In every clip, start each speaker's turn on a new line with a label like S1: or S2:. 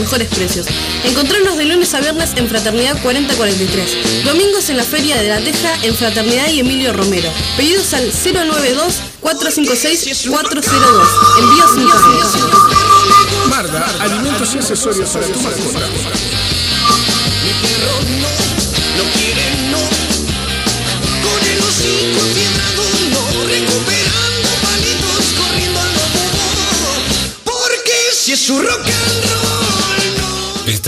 S1: mejores precios. Encontrarnos de lunes a viernes en Fraternidad 4043, domingos en la Feria de la Teja en Fraternidad y Emilio Romero. Pedidos al 092-456-402. Envíos sin.
S2: Marda, alimentos y accesorios para tu mascota.
S3: Mi perro no, no quiere no. Con el hocico fiebrado no, recuperando palitos, corriendo a lo bobo. Porque si es su no.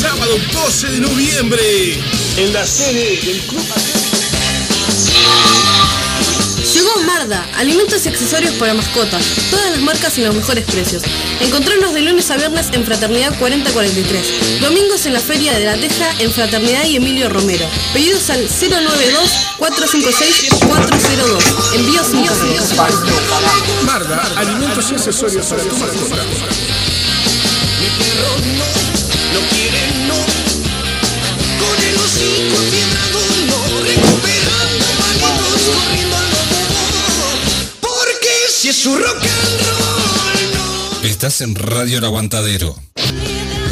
S2: sábado 12 de noviembre.
S4: En la sede del Club
S1: Llegó Marda, alimentos y accesorios para mascotas, todas las marcas y los mejores precios. Encontrarnos de lunes a viernes en Fraternidad 4043, domingos en la Feria de la Teja en Fraternidad y Emilio Romero. Pedidos al 092-456-402. Envíos cargo.
S2: Marda, alimentos y accesorios para tu mascota.
S3: Mi perro no, no quiere
S5: Estás en Radio El Aguantadero.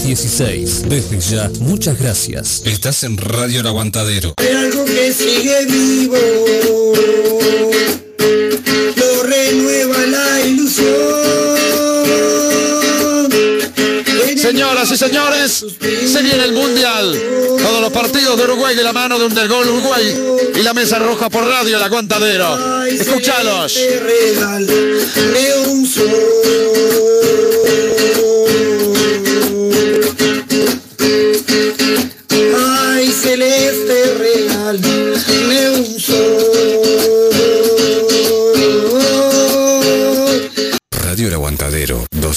S6: 716. Desde ya, muchas gracias.
S5: Estás en Radio El Aguantadero.
S3: Hay algo que sigue vivo, lo renueva la ilusión.
S7: Señoras y señores, se viene el Mundial. Todos los partidos de Uruguay de la mano de Undergol Uruguay y la mesa roja por radio, el aguantadero. Escúchalos.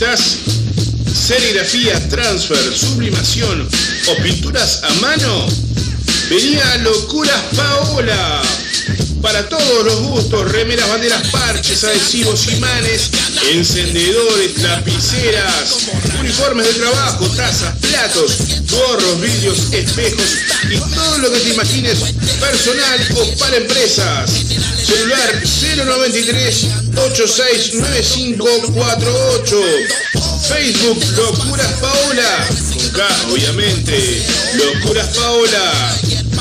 S2: ¿Necesitas serigrafía, transfer, sublimación o pinturas a mano? Vení a Locuras Paola. Para todos los gustos, remeras, banderas, parches, adhesivos, imanes, encendedores, lapiceras, uniformes de trabajo, tazas, platos, gorros, vidrios, espejos y todo lo que te imagines personal o para empresas. Celular 093 869548. Facebook Locuras Paola. Con K, obviamente. Locuras Paola.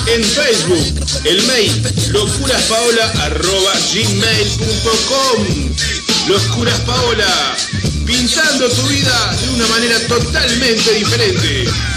S2: En Facebook, el mail locuraspaola.gmail.com Locuras Paola. Pintando tu vida de una manera totalmente diferente.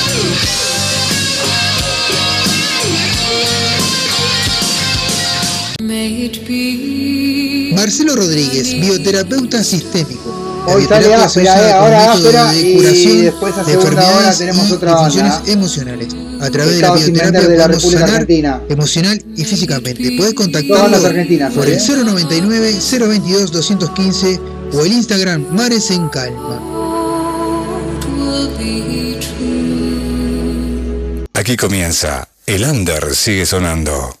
S8: Marcelo Rodríguez, bioterapeuta sistémico.
S9: Hoy sale eh,
S8: como
S9: ahora
S8: método
S9: áspera
S8: de
S9: y
S8: curación
S9: después a
S8: de
S9: segunda hora
S8: enfermedades
S9: tenemos
S8: y
S9: otra
S8: disfunciones
S9: banda.
S8: emocionales. A través de la bioterapia
S9: de la
S8: podemos
S9: República
S8: sanar
S9: Argentina.
S8: emocional y físicamente. Puedes
S9: Todas
S8: contactarlo
S9: las argentinas,
S8: por
S9: ¿eh?
S8: el 099 022 215 o el Instagram Mares en Calma.
S5: Aquí comienza El Under sigue sonando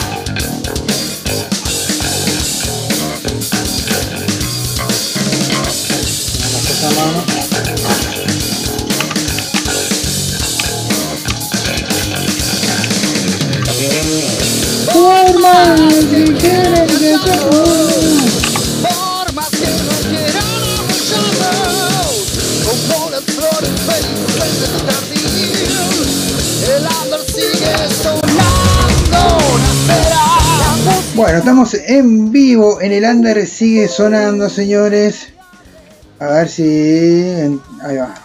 S8: Bueno, estamos en vivo en el Under sigue sonando, señores. A ver si. Ahí va.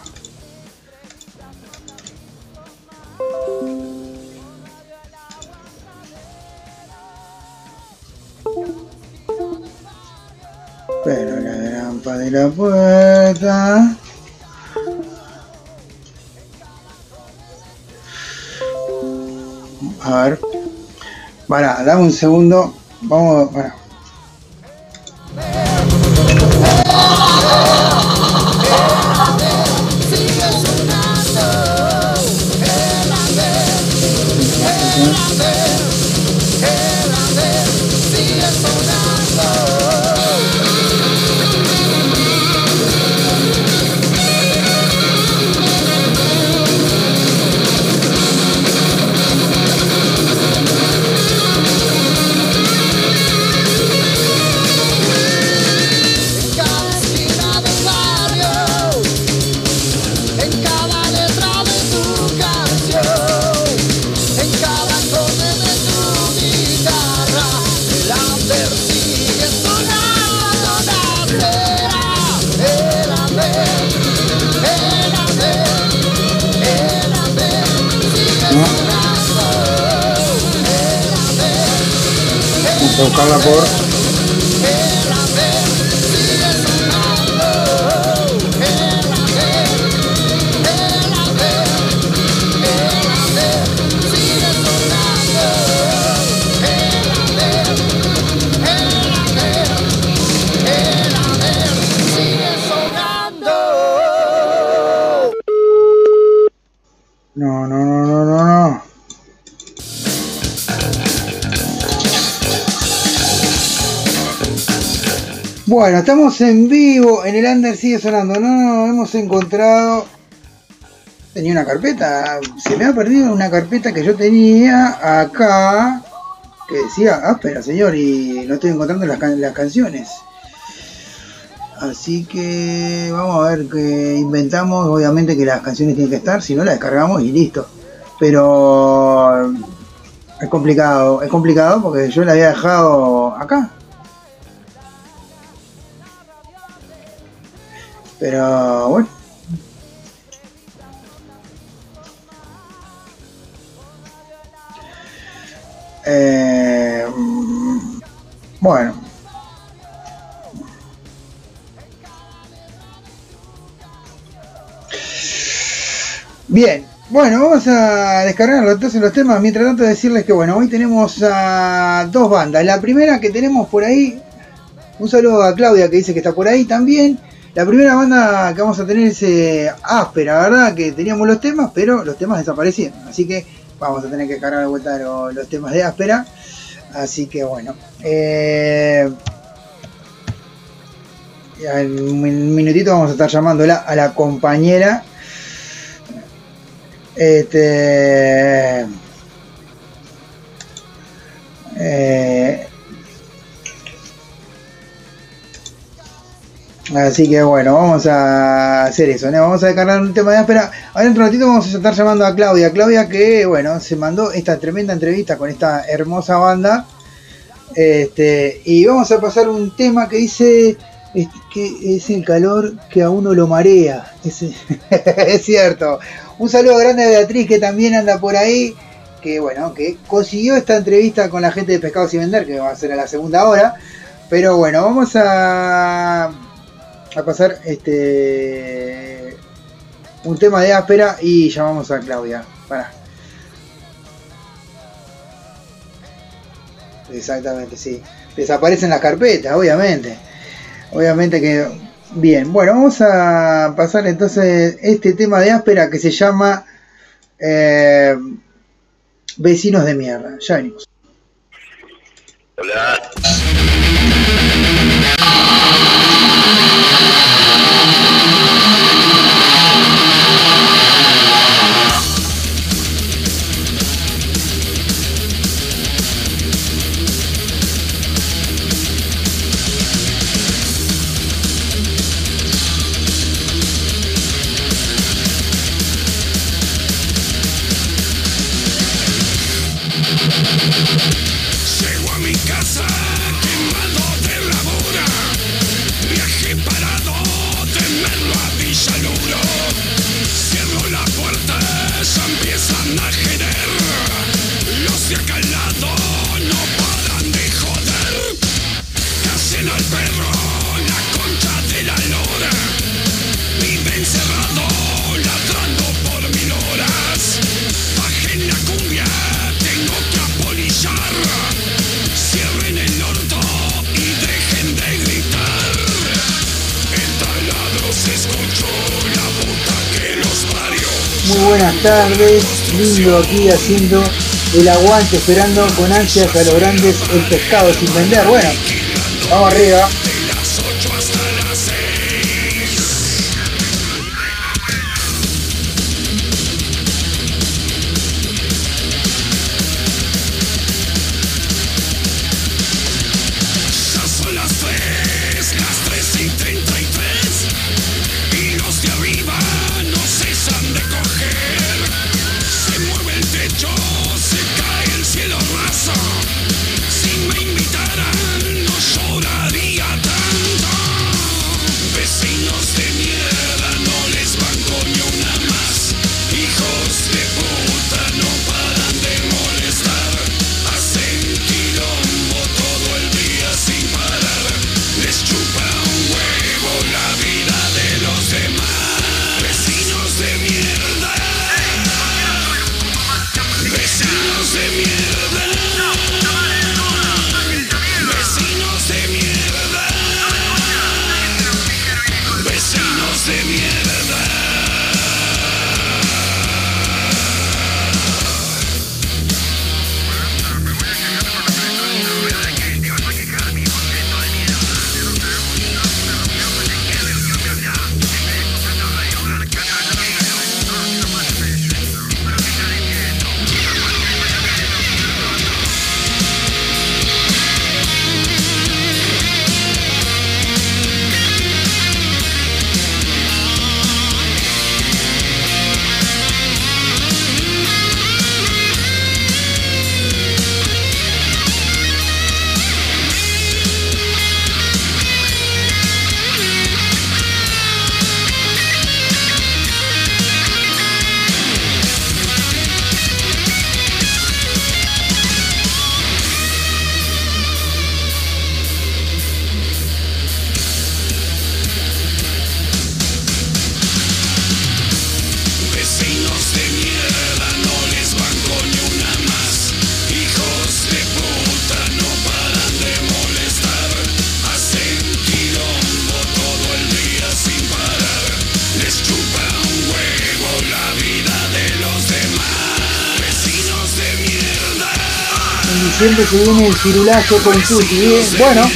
S8: La puerta. A ver. Para, dame un segundo. Vamos. Para.
S9: Vamos a buscarla por. Bueno, estamos en vivo, en el under sigue sonando, no, no, hemos encontrado... Tenía una carpeta, se me ha perdido una carpeta que yo tenía acá, que decía áspera, señor, y no estoy encontrando las, las canciones. Así que vamos a ver qué inventamos, obviamente que las canciones tienen que estar, si no las descargamos y listo. Pero es complicado, es complicado porque yo la había dejado acá. Pero bueno. Eh, mm, bueno. Bien, bueno, vamos a descargar entonces los temas. Mientras tanto, decirles que bueno, hoy tenemos a dos bandas. La primera que tenemos por ahí, un saludo a Claudia que dice que está por ahí también. La primera banda que vamos a tener es eh, Áspera, ¿verdad? Que teníamos los temas, pero los temas desaparecieron. Así que vamos a tener que cargar de vuelta lo- los temas de Áspera. Así que bueno. Eh, en un minutito vamos a estar llamándola a la compañera. Este. eh, así que bueno, vamos a hacer eso. Vamos a descargar un tema de áspera. Ahora en un ratito vamos a estar llamando a Claudia. Claudia que, bueno, se mandó esta tremenda entrevista con esta hermosa banda. Este, y vamos a pasar un tema que dice que es el calor que a uno lo marea. Es, es cierto. Un saludo grande a Beatriz que también anda por ahí. Que bueno, que consiguió esta entrevista con la gente de Pescados y Vender, que va a ser a la segunda hora. Pero bueno, vamos a, a pasar este un tema de áspera y llamamos a Claudia. Para. Exactamente, sí. Desaparecen las carpetas, obviamente. Obviamente que. Bien, bueno, vamos a pasar entonces este tema de áspera que se llama eh, Vecinos de Mierda. Ya venimos.
S10: Hola.
S9: Buenas tardes, lindo aquí haciendo el aguante, esperando con ansias a los grandes el pescado sin vender. Bueno, vamos arriba. Viene el firulazo con. Bien, bueno,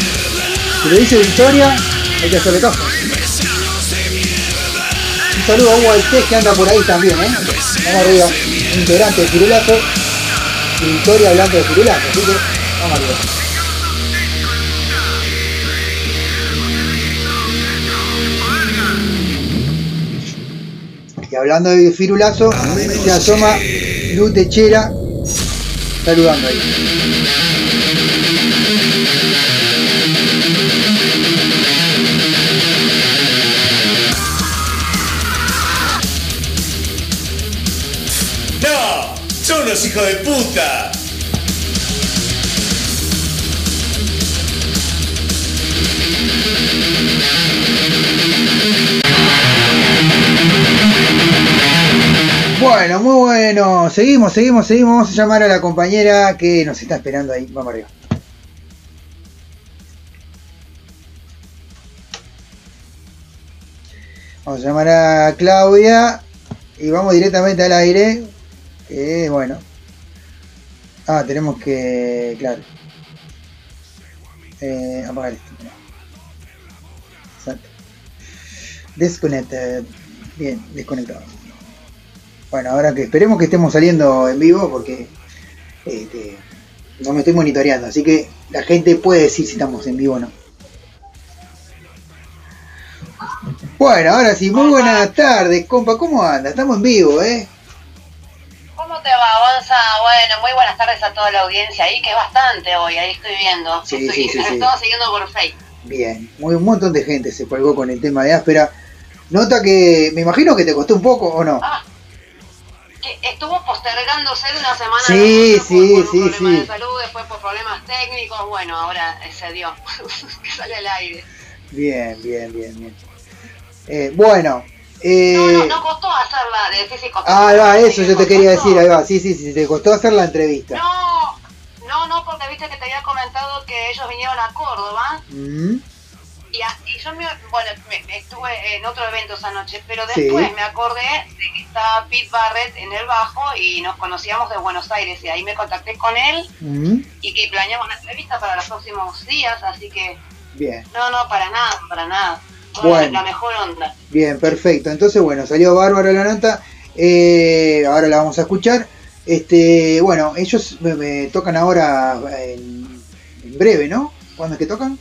S9: si lo dice Victoria, hay que hacerle caso. Un saludo a Hugo Altés que anda por ahí también, ¿eh? Vamos arriba, integrante de firulazo. Y Victoria hablando de firulazo, así que vamos arriba. Y hablando de firulazo, se asoma Luz Techera saludando ahí.
S11: ¡Son unos hijos de puta!
S9: Bueno, muy bueno. Seguimos, seguimos, seguimos. Vamos a llamar a la compañera que nos está esperando ahí. Vamos arriba. Vamos a llamar a Claudia y vamos directamente al aire. Que bueno. Ah, tenemos que. Claro. Eh, apagar esto. Exacto. Desconnected. Bien, desconectado. Bueno, ahora que esperemos que estemos saliendo en vivo porque este, no me estoy monitoreando, así que la gente puede decir si estamos en vivo o no. Bueno, ahora sí, muy buenas tardes, compa, ¿cómo anda? Estamos en vivo, ¿eh?
S12: ¿Cómo te va, Gonza? Bueno, muy buenas tardes a toda la audiencia ahí, que es bastante hoy, ahí estoy viendo.
S9: Sí,
S12: estoy,
S9: sí, sí, sí.
S12: estamos siguiendo por Facebook.
S9: Bien, muy, un montón de gente se colgó con el tema de áspera. Nota que, me imagino que te costó un poco, ¿o no?
S12: Ah, que estuvo postergándose una semana
S9: Sí,
S12: por,
S9: sí,
S12: por
S9: sí, sí.
S12: de salud, después por problemas técnicos, bueno, ahora eh, se dio, que sale al aire.
S9: Bien, bien, bien, bien. Eh, bueno, eh,
S12: No, no, no costó hacerla
S9: ah, ahí va, eso yo te quería decir, ahí va, sí, sí, sí, te costó hacer la entrevista.
S12: No, no, no, porque viste que te había comentado que ellos vinieron a Córdoba
S9: Mm,
S12: y, a- y yo me, bueno, me- me estuve en otro evento esa noche, pero
S9: Sí.
S12: después me acordé de que estaba Pete Barrett en el bajo y nos conocíamos de Buenos Aires y ahí me contacté con él
S9: mm,
S12: y que planeamos una entrevista para los próximos días, así que
S9: bien.
S12: no, no, para nada, para nada. Toda
S9: Bueno.
S12: La mejor onda.
S9: Bien, perfecto. Entonces, bueno, salió bárbaro la nota. Eh, ahora la vamos a escuchar. Este, bueno, ellos me, me tocan ahora en, en breve, ¿no? ¿Cuándo es que tocan?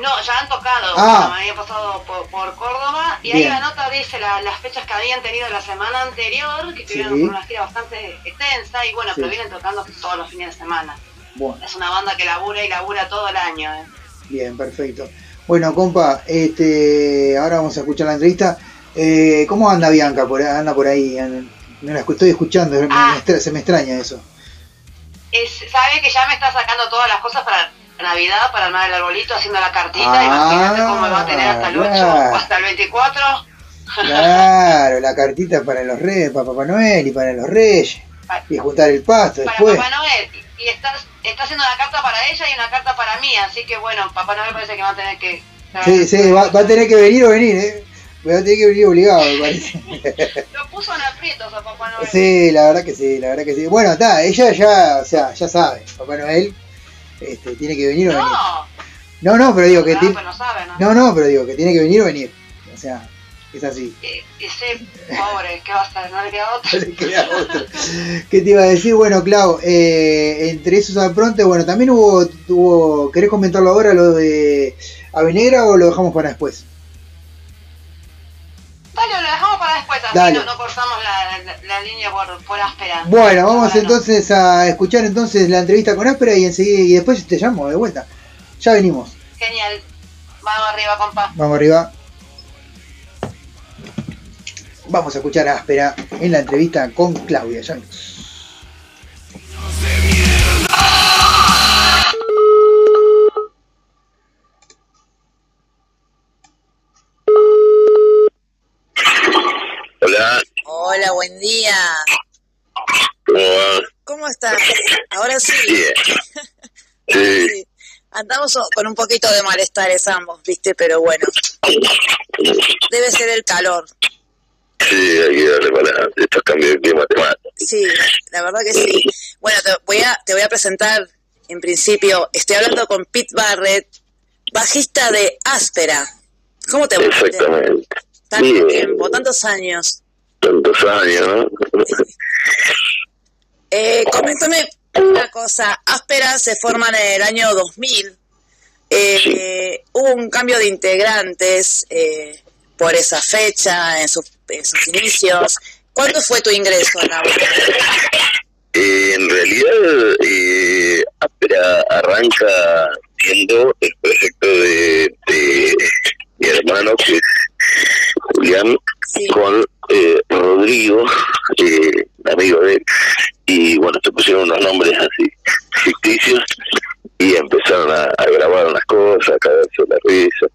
S12: No, ya han tocado,
S9: Ah.
S12: bueno, me había pasado por, por Córdoba y ahí la nota dice la- las fechas que habían tenido la semana anterior, que tuvieron
S9: Sí.
S12: una gira bastante extensa y bueno,
S9: Sí.
S12: pero vienen tocando todos los fines de semana.
S9: Bueno,
S12: Es una banda que labura y labura todo el año. ¿eh?
S9: bien, perfecto. Bueno, compa, este, ahora vamos a escuchar la entrevista. Eh, ¿Cómo anda Bianca? Por, anda por ahí. No la estoy escuchando, me- me extra- se me extraña eso.
S12: Es, sabe que ya me está sacando todas las cosas para Navidad, para armar el arbolito, haciendo la cartita.
S9: Ah,
S12: Imagínate cómo me va a tener hasta el 8
S9: claro.
S12: o hasta el 24.
S9: Claro, la cartita para los reyes, para Papá Noel y para los reyes. Y juntar el pasto
S12: Para
S9: después.
S12: Papá Noel. Y está, está haciendo una carta para ella y una carta para mí. Así que bueno, Papá Noel parece que va a tener que.
S9: Sí, sí, va, va a tener que venir o venir, ¿eh? Va a tener que venir obligado, me parece.
S12: Lo puso en aprietos a Papá Noel.
S9: Sí, la verdad que sí, la verdad que sí. Bueno, está, ella ya, o sea, ya sabe, Papá Noel este, tiene que venir o venir.
S12: No,
S9: No, no, pero digo que
S12: no,
S9: ti-
S12: no sabe, ¿no?
S9: no, no, pero digo que tiene que venir o venir. O sea, es así.
S12: Y, y sí, pobre, ¿qué va a hacer? No le queda otra.
S9: No le queda. ¿Qué te iba a decir? Bueno, Clau, eh, entre esos al pronto, bueno, también hubo, hubo, ¿querés comentarlo ahora lo de Avenegra o lo dejamos para después?
S12: Dale, lo dejamos para después, así
S9: Dale.
S12: no, no cortamos la, la, la línea por, por áspera.
S9: Bueno, vamos entonces a escuchar entonces la entrevista con Áspera y enseguida y después te llamo de vuelta. Ya venimos.
S12: Genial. Vamos arriba, compa.
S9: Vamos arriba. Vamos a escuchar a Áspera en la entrevista con Claudia. Ya venimos.
S13: Hola,
S14: Hola, buen día.
S13: ¿cómo va?
S14: ¿Cómo estás? Ahora sí.
S13: Sí,
S14: Sí. Andamos con un poquito de malestares ambos, ¿viste? Pero bueno. Debe ser el calor.
S13: Sí, hay que darle para. Estos cambios de clima te matan.
S14: Sí, la verdad que sí. Bueno, te voy a, te voy a presentar, en principio, estoy hablando con Pete Barrett, bajista de Áspera. ¿Cómo te?
S13: Exactamente.
S14: Tanto
S13: Bien.
S14: tiempo, tantos años.
S13: Tantos años, ¿no?
S14: Eh, coméntame una cosa. Áspera se forma en el año 2000. Eh, Hubo un cambio de integrantes eh, por esa fecha, en, sus- en sus inicios. ¿Cuándo fue tu ingreso en la banda?
S13: Eh, en realidad, eh, Áspera arranca siendo el proyecto de, de mi hermano, que es Julián, con eh, Rodrigo, eh, amigo de él, y bueno, se pusieron unos nombres así ficticios y empezaron a, grabar unas cosas, a caerse la risa,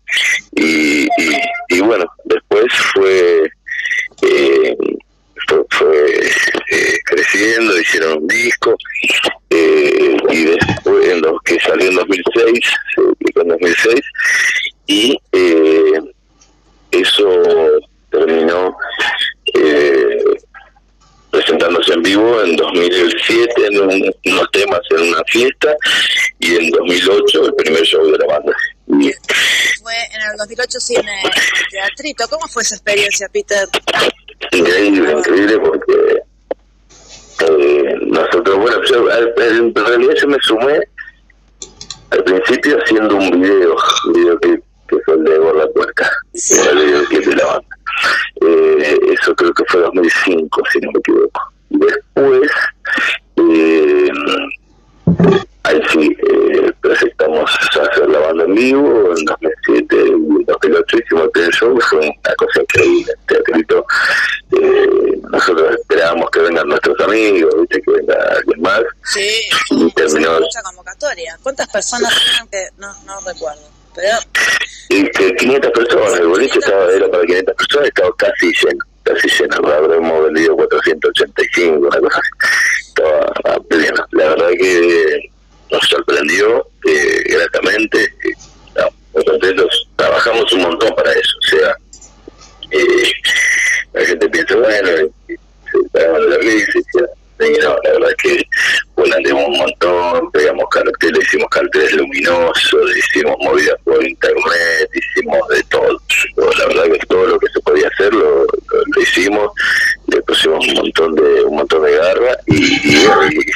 S13: y, y, y bueno, después fue... Eh, fue, fue, eh, creciendo, hicieron un disco eh, y después en los que salió en 2006, se publicó en 2006 y eh, eso terminó eh, presentándose en vivo en 2007 en un- unos temas en una fiesta y en 2008 el primer show de la banda. Y
S14: Fue en el 2008 Cine Teatrito. ¿Cómo fue esa experiencia, Peter?
S13: increíble, increíble porque eh, nosotros, bueno, yo, en realidad yo me sumé al principio haciendo un video, un video que, que fue el de Gorda Puerca, era el videoclip de la banda. Eh, eso creo que fue 2005, si no me equivoco. Y después, eh, ahí sí, eh, presentamos a hacer la banda en vivo, en 2007 y en 2008 hicimos el show, fue una cosa increíble, teatrito. Eh, nosotros esperábamos que vengan nuestros amigos, ¿viste? que venga alguien más,
S14: Sí,
S13: y terminó
S14: mucha convocatoria. ¿Cuántas personas fueron que no, no recuerdo? Pero
S13: y que 500 personas, el boliche estaba, era para 500 personas, estaba casi lleno, casi lleno, habremos vendido 485, una cosa así, estaba a pleno. La verdad que nos sorprendió eh, gratamente, eh, contentos, trabajamos un montón para eso, o sea, eh, la gente piensa, bueno, eh, se pagaban la verdad que volanteamos un montón, pegamos carteles, hicimos carteles luminosos, hicimos movidas por internet, hicimos de todo. La verdad que todo lo que se podía hacer lo, lo- hicimos, le pusimos un montón de un montón de garra y,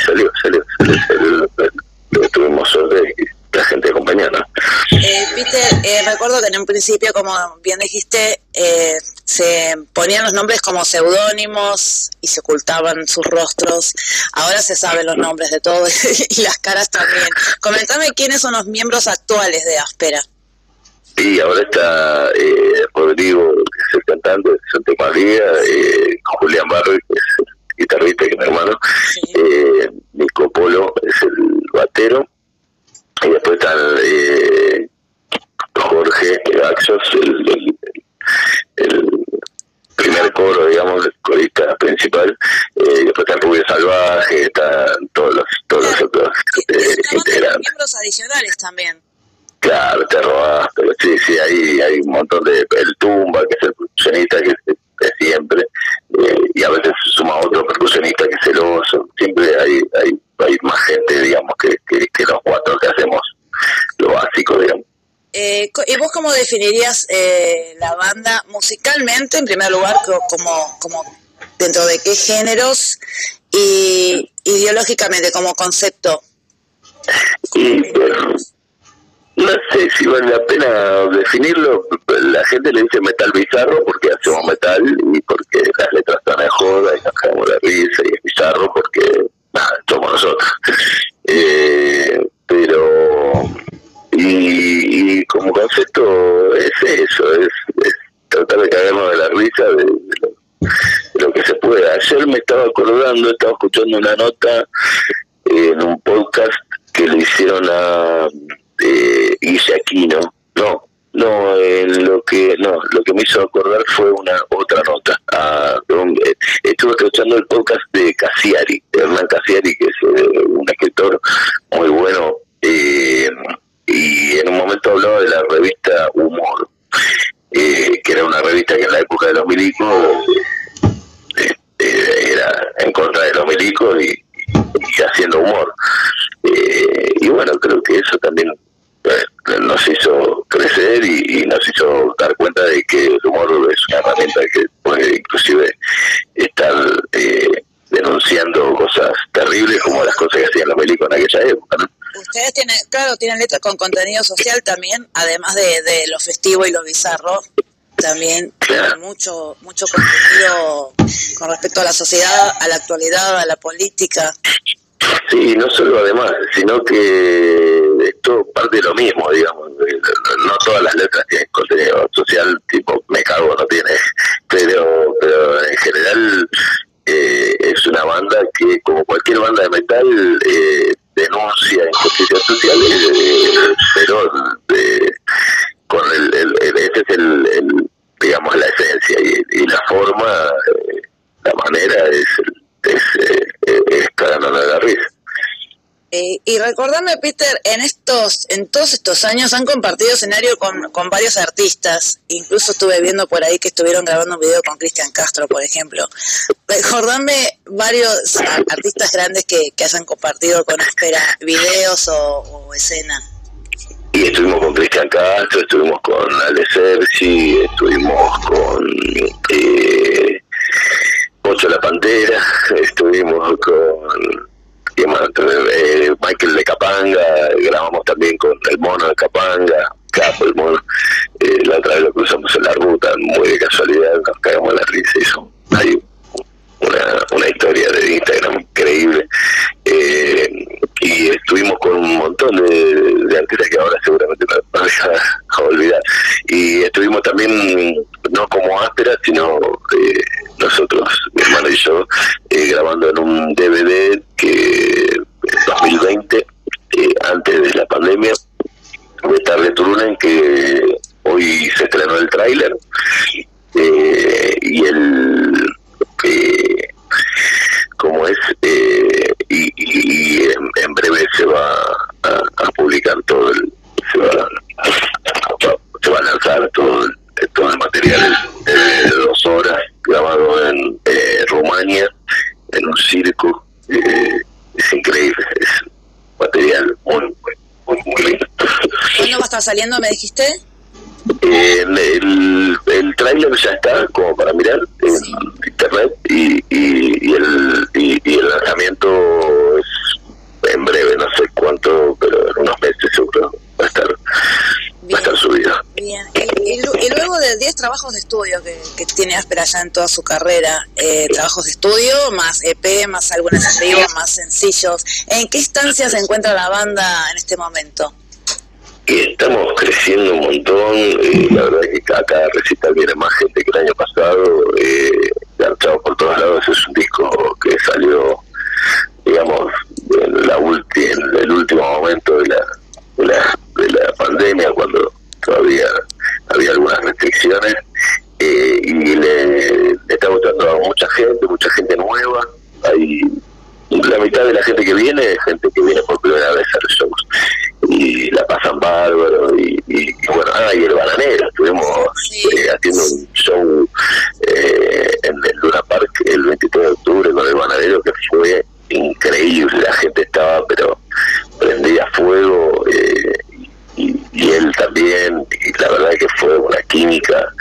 S13: salió, salió, salió, salió, tuvimos suerte la gente acompañando.
S14: Eh, Peter, eh, recuerdo que en un principio, como bien dijiste, eh, se ponían los nombres como seudónimos y se ocultaban sus rostros. Ahora se saben los nombres de todos y las caras también. Comentame quiénes son los miembros actuales de Áspera.
S13: Y ahora está eh, Rodrigo, que es el cantante de Santa María, eh, Julián Barro, que es el guitarrista, que es mi hermano, eh, Nico Polo es el batero, y después está eh, Jorge Axos, el, el- el primer coro, digamos, el corista principal, eh, después está Rubio Salvaje, están todos los, todos los otros eh, integrantes.
S14: Miembros adicionales también.
S13: Claro, te robás, pero sí, sí, hay, hay un montón de... El Tumba, que es el percusionista que es de siempre, eh, y a veces suma otro percusionista que es el oso, siempre hay, hay, hay más gente, digamos, que, que, que los cuatro que hacemos lo básico, digamos.
S14: Eh, ¿Y vos cómo definirías eh, la banda musicalmente, en primer lugar, co- como, como dentro de qué géneros y ideológicamente como concepto?
S13: No sé si vale la pena definirlo. La gente le dice metal bizarro porque hacemos metal y porque las letras están de joda y nos la risa y es bizarro porque nada, somos nosotros. Eh, pero, y, y como concepto es eso, es, tratar de cagarnos de la risa de, lo, que se pueda. Ayer me estaba acordando, estaba escuchando una nota en un podcast que le hicieron a eh, Guille Aquino. No, no, eh, lo que no, lo que me hizo acordar fue una otra nota. Ah, un- eh, estuve escuchando el podcast de Cassiari, Hernán Cassiari, que es eh, un escritor muy bueno, eh, y en un momento hablaba de la revista Humor, eh, que era una revista que en la época de los milicos eh, era en contra de los milicos y, haciendo humor. Eh, y bueno, creo que eso también eh, nos hizo crecer y, nos hizo dar cuenta de que el humor es una herramienta que puede inclusive estar denunciando cosas terribles como las cosas que hacían los milicos en aquella época.
S14: Ustedes tienen, claro, tienen letras con contenido social también, además de, de lo festivo y lo bizarro, también tienen mucho, mucho contenido con respecto a la sociedad, a la actualidad, a la política.
S13: Sí, no solo además, sino que esto parte de lo mismo, digamos. No todas las letras tienen contenido social, tipo me cago, no tiene. Pero, pero en general eh, es una banda que, como cualquier banda de metal, eh, denuncia injusticias sociales, eh, pero de, con el, el, el- ese es el, el, digamos, la esencia y, la forma, eh, la manera es, es, eh, eh, es de la risa.
S14: Eh, y recordame, Peter, en estos, en todos estos años han compartido escenario con, con varios artistas. Incluso estuve viendo por ahí que estuvieron grabando un video con Cristian Castro, por ejemplo. Recordame varios artistas grandes que, que hayan compartido con Áspera videos o, o escena.
S13: Y estuvimos con Cristian Castro, estuvimos con Ale estuvimos con eh, Pocho La Pantera, estuvimos con Eh, Michael de Capanga, grabamos también con el mono de Capanga, Capo el mono, eh, la otra vez lo cruzamos en la ruta, muy de casualidad, nos cagamos la risa y eso. Hay una, una historia de Instagram increíble. Eh, y estuvimos con un montón de, de artistas que ahora seguramente no voy a, olvidar. Y estuvimos también, no como áspera, sino eh, nosotros, mi hermano y yo, eh, grabando en un DVD que en 2020, eh, antes de la pandemia, de Tarde Turunen, que hoy se estrenó el tráiler. Y el eh, como es eh, y, y- y en, en breve se va a, publicar todo el se va, se va a lanzar todo el, todo el material de dos horas grabado en eh, Rumania en un circo eh, es increíble es material muy muy, muy lindo
S14: ¿Cuándo va a estar saliendo, me dijiste?
S13: Eh, el, el tráiler ya está como para mirar en internet y, y, y el, y, y el lanzamiento es en breve, no sé cuánto, pero en unos meses seguro va a estar, va a estar subido.
S14: Bien. Y, y lu- y luego de 10 trabajos de estudio que, que tiene Áspera ya en toda su carrera, eh, trabajos de estudio, más EP, más álbumes en más sencillos, ¿en qué instancia se encuentra la banda en este momento?
S13: Y estamos creciendo un montón, eh, la verdad que cada, cada recital viene más gente que el año pasado, eh, por todos lados, es un disco que salió, digamos, en, la ulti- en el último momento de la, de la, de la pandemia, cuando todavía había algunas restricciones, eh, y le, le está a mucha gente, mucha gente nueva, hay la mitad de la gente que viene es gente que viene por primera vez a los shows y la pasan bárbaro y, y- y bueno, ah, y el bananero, estuvimos eh, haciendo un show eh, en el Luna Park el 23 de octubre con el bananero que fue increíble, la gente estaba pero prendía fuego eh, y, y él también, y la verdad que fue una química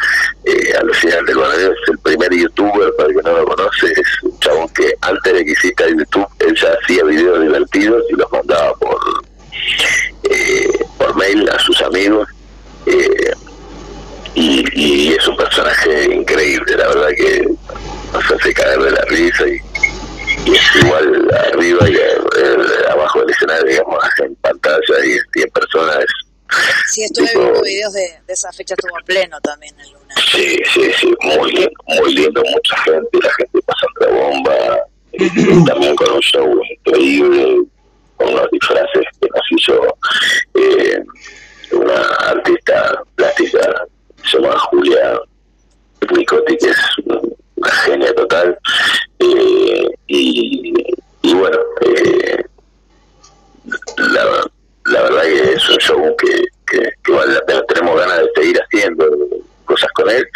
S13: eh, alucinante. El bananero es el primer youtuber, para el que no lo conoce, es un chabón que antes de que exista YouTube, él ya hacía videos divertidos y los mandaba por eh, por mail a sus amigos. eh, y, y es un personaje increíble, la verdad que nos hace caer de la risa y, y es igual arriba y eh, abajo del escenario, digamos, en pantalla y, y en persona es
S14: Sí, estuve viendo videos de, de esa fecha, estuvo en pleno también el Luna.
S13: Sí, sí, sí, muy lindo, muy lindo, mucha gente, la gente pasando la bomba, y también con un show increíble, con unos disfraces que nos hizo eh, una artista plástica, se llama Julia Nicotti, que es una genia total, eh, y, y bueno, eh, la, la verdad que es un show que, que, que vale tenemos ganas de seguir haciendo cosas con él,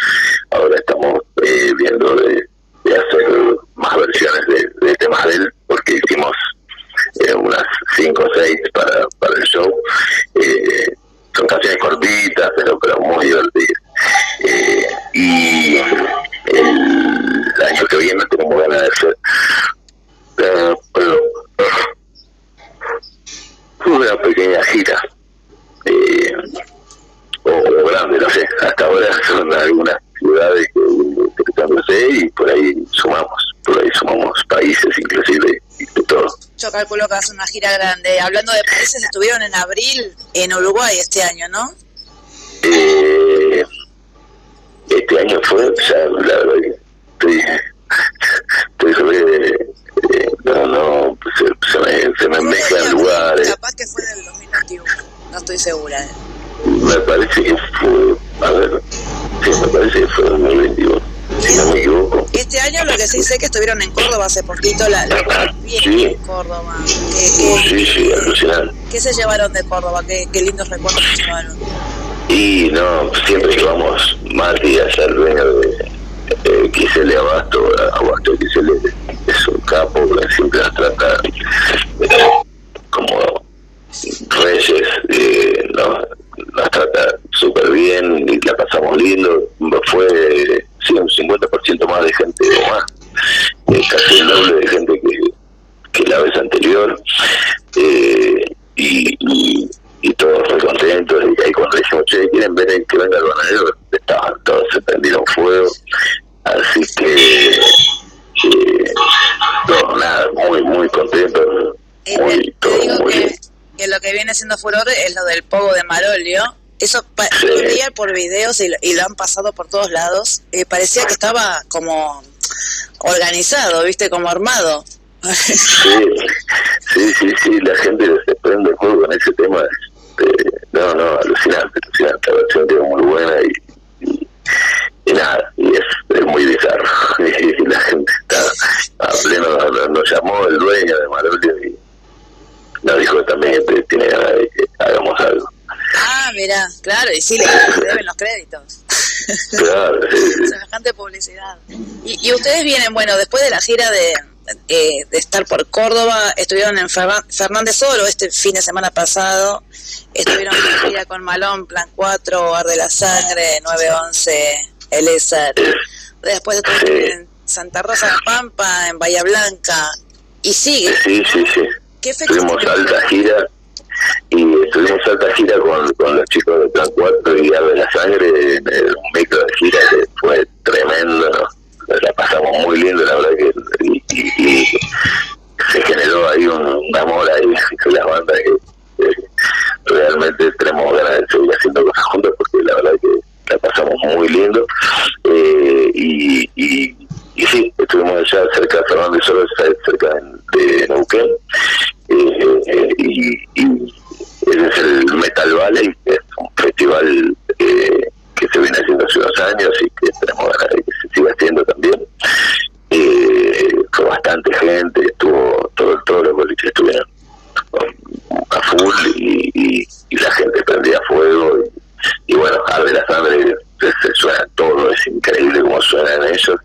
S13: ahora estamos eh, viendo de, hacer más versiones de, temas de él eh, unas cinco o seis para, para el show. Son canciones cortitas, pero, pero muy divertidas. Eh, y el año que viene tengo ganas de hacer una pequeña gira. O, grande, no sé. Hasta ahora son algunas ciudades que, que, que y por ahí sumamos, por ahí sumamos países inclusive y de todo.
S14: Yo calculo que hace una gira grande. Hablando de países, estuvieron en abril en Uruguay este año, ¿no?
S13: Eh, este año fue, o sea, la verdad estoy, estoy sobre, eh, no, no, pues, se, se me, se me mezclan lugares.
S14: Capaz que fue del 2021, no estoy segura. ¿eh?
S13: Me parece que fue, a ver, sí, me parece que fue 2021, si no me equivoco.
S14: Este año lo que sí sé que estuvieron en Córdoba hace poquito, la, la bien
S13: Sí.
S14: en Córdoba. ¿Qué, qué,
S13: Sí, sí, alucinante.
S14: qué se llevaron de Córdoba? ¿Qué, qué lindos recuerdos se llevaron?
S13: Y no, siempre que vamos, Mati, allá el dueño de eh, XL Abasto, Abasto XL, es un capo que siempre nos trata eh, como reyes, eh, no, nos trata súper bien y la pasamos lindo. Fue sí, un 50% más de gente o más, eh, casi el doble de gente que, que la vez anterior. Eh, y, y, y todos muy contentos. Y ahí cuando dijimos, che, ¿quieren ver el que venga el bananero? Estaban todos, se prendieron fuego. Así que, eh, no, nada, muy, muy contentos. Muy, todo muy bien.
S14: Que lo que viene siendo furor es lo del pogo de Marolio. Eso pa- lo veía por videos y lo, y lo han pasado por todos lados. Eh, parecía que estaba como organizado, ¿viste? Como armado.
S13: Sí, sí, sí, sí, la gente se prende fuego con ese tema. este, no, no, alucinante, alucinante. La versión es muy buena y, nada, y es, muy bizarro. Y la gente está a pleno, nos, nos llamó el dueño de Marolio y nos dijo también que tiene ganas de que hagamos algo.
S14: Ah, mira, claro, y sí, le, deben los créditos.
S13: Claro.
S14: Semejante publicidad. Y, y ustedes vienen, bueno, después de la gira de, eh, de estar por Córdoba, estuvieron en Fernández Solo este fin de semana pasado, estuvieron en la gira con Malón, Plan 4, Arde la Sangre, 911, El Esar. Después estuvieron en Santa Rosa de Pampa, en Bahía Blanca, y sigue.
S13: Sí, sí, sí.
S14: ¿Qué fecha
S13: Tuvimos alta gira y estuvimos alta gira con, con los chicos de Plan 4 y Ave la Sangre, en el- micro de gira que fue tremendo, ¿no? la pasamos muy lindo, la verdad que y, y- se generó ahí un, un amor ahí con las bandas que, realmente tenemos ganas de seguir haciendo cosas juntos porque la verdad que la pasamos muy lindo eh, y, y sí, estuvimos allá cerca de Fernández cerca de, Neuquén eh, eh, y, y es el Metal Valley, es un festival eh, que se viene haciendo hace unos años y que tenemos ganas de que se siga haciendo también. Eh, fue bastante gente, estuvo todo, todos los boliches estuvieron a full y la gente prendía fuego y, y bueno, arde la sangre se, se suena todo, es increíble como suenan ellos,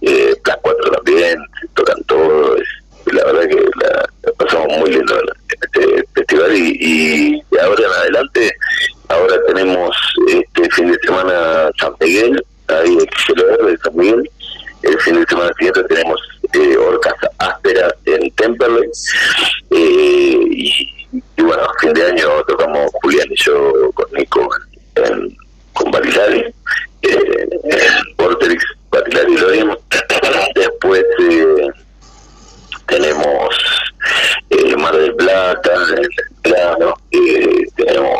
S13: eh, Plan 4 también, tocan todo, es, la verdad que la, la pasamos muy lindo en este festival. Y, y ahora en adelante, ahora tenemos este fin de semana San Miguel, ahí en XLR de San Miguel, el fin de semana siguiente tenemos eh, Orcas Áspera en Temperley. Eh, y, bueno, fin de año tocamos Julián y yo con Nico en- con Barilari, eh, en Vorterix, Barilari lo vimos. Después eh, tenemos eh, Mar del Plata, el plano, eh, tenemos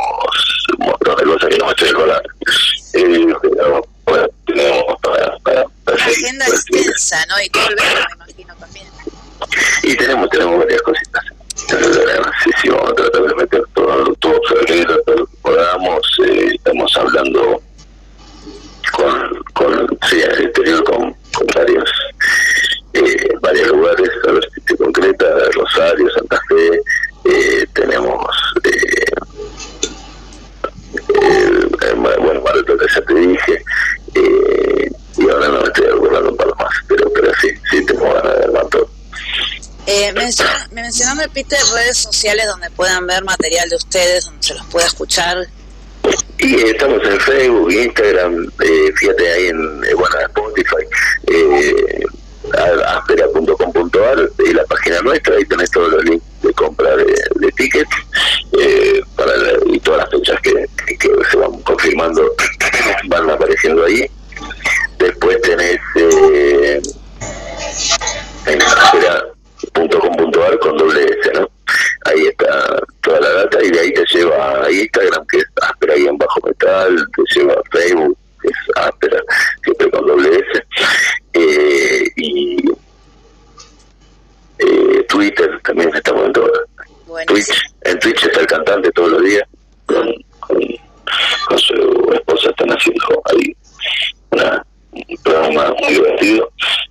S13: un montón de cosas que no me estoy acordando. Eh, pero, bueno, tenemos para, para, seguir,
S14: agenda extensa, ¿no? Y todo el verano, me imagino también.
S13: Y tenemos, tenemos varias cositas. Sí, sí, vamos a tratar de meter todo, todo febrero, que podamos. eh, estamos hablando con, con sí, en el exterior con, con varios, eh, varios lugares, a ver si se concreta, Rosario, Santa Fe, eh, tenemos eh, eh, bueno, Mar del ya te dije, y ahora no me estoy acordando un par más, pero, pero sí, sí tengo ganas de armar todo.
S14: Eh, me mencionando, Peter, redes sociales donde puedan ver material de ustedes, donde se los pueda escuchar.
S13: Y eh, estamos en Facebook, Instagram, eh, fíjate ahí en, eh, bueno, en Spotify, eh, aspera.com.ar la página nuestra, ahí tenés todos los links de compra de, de tickets eh, para la- y todas las fechas que, que- que se van confirmando van apareciendo ahí. Después tenés eh,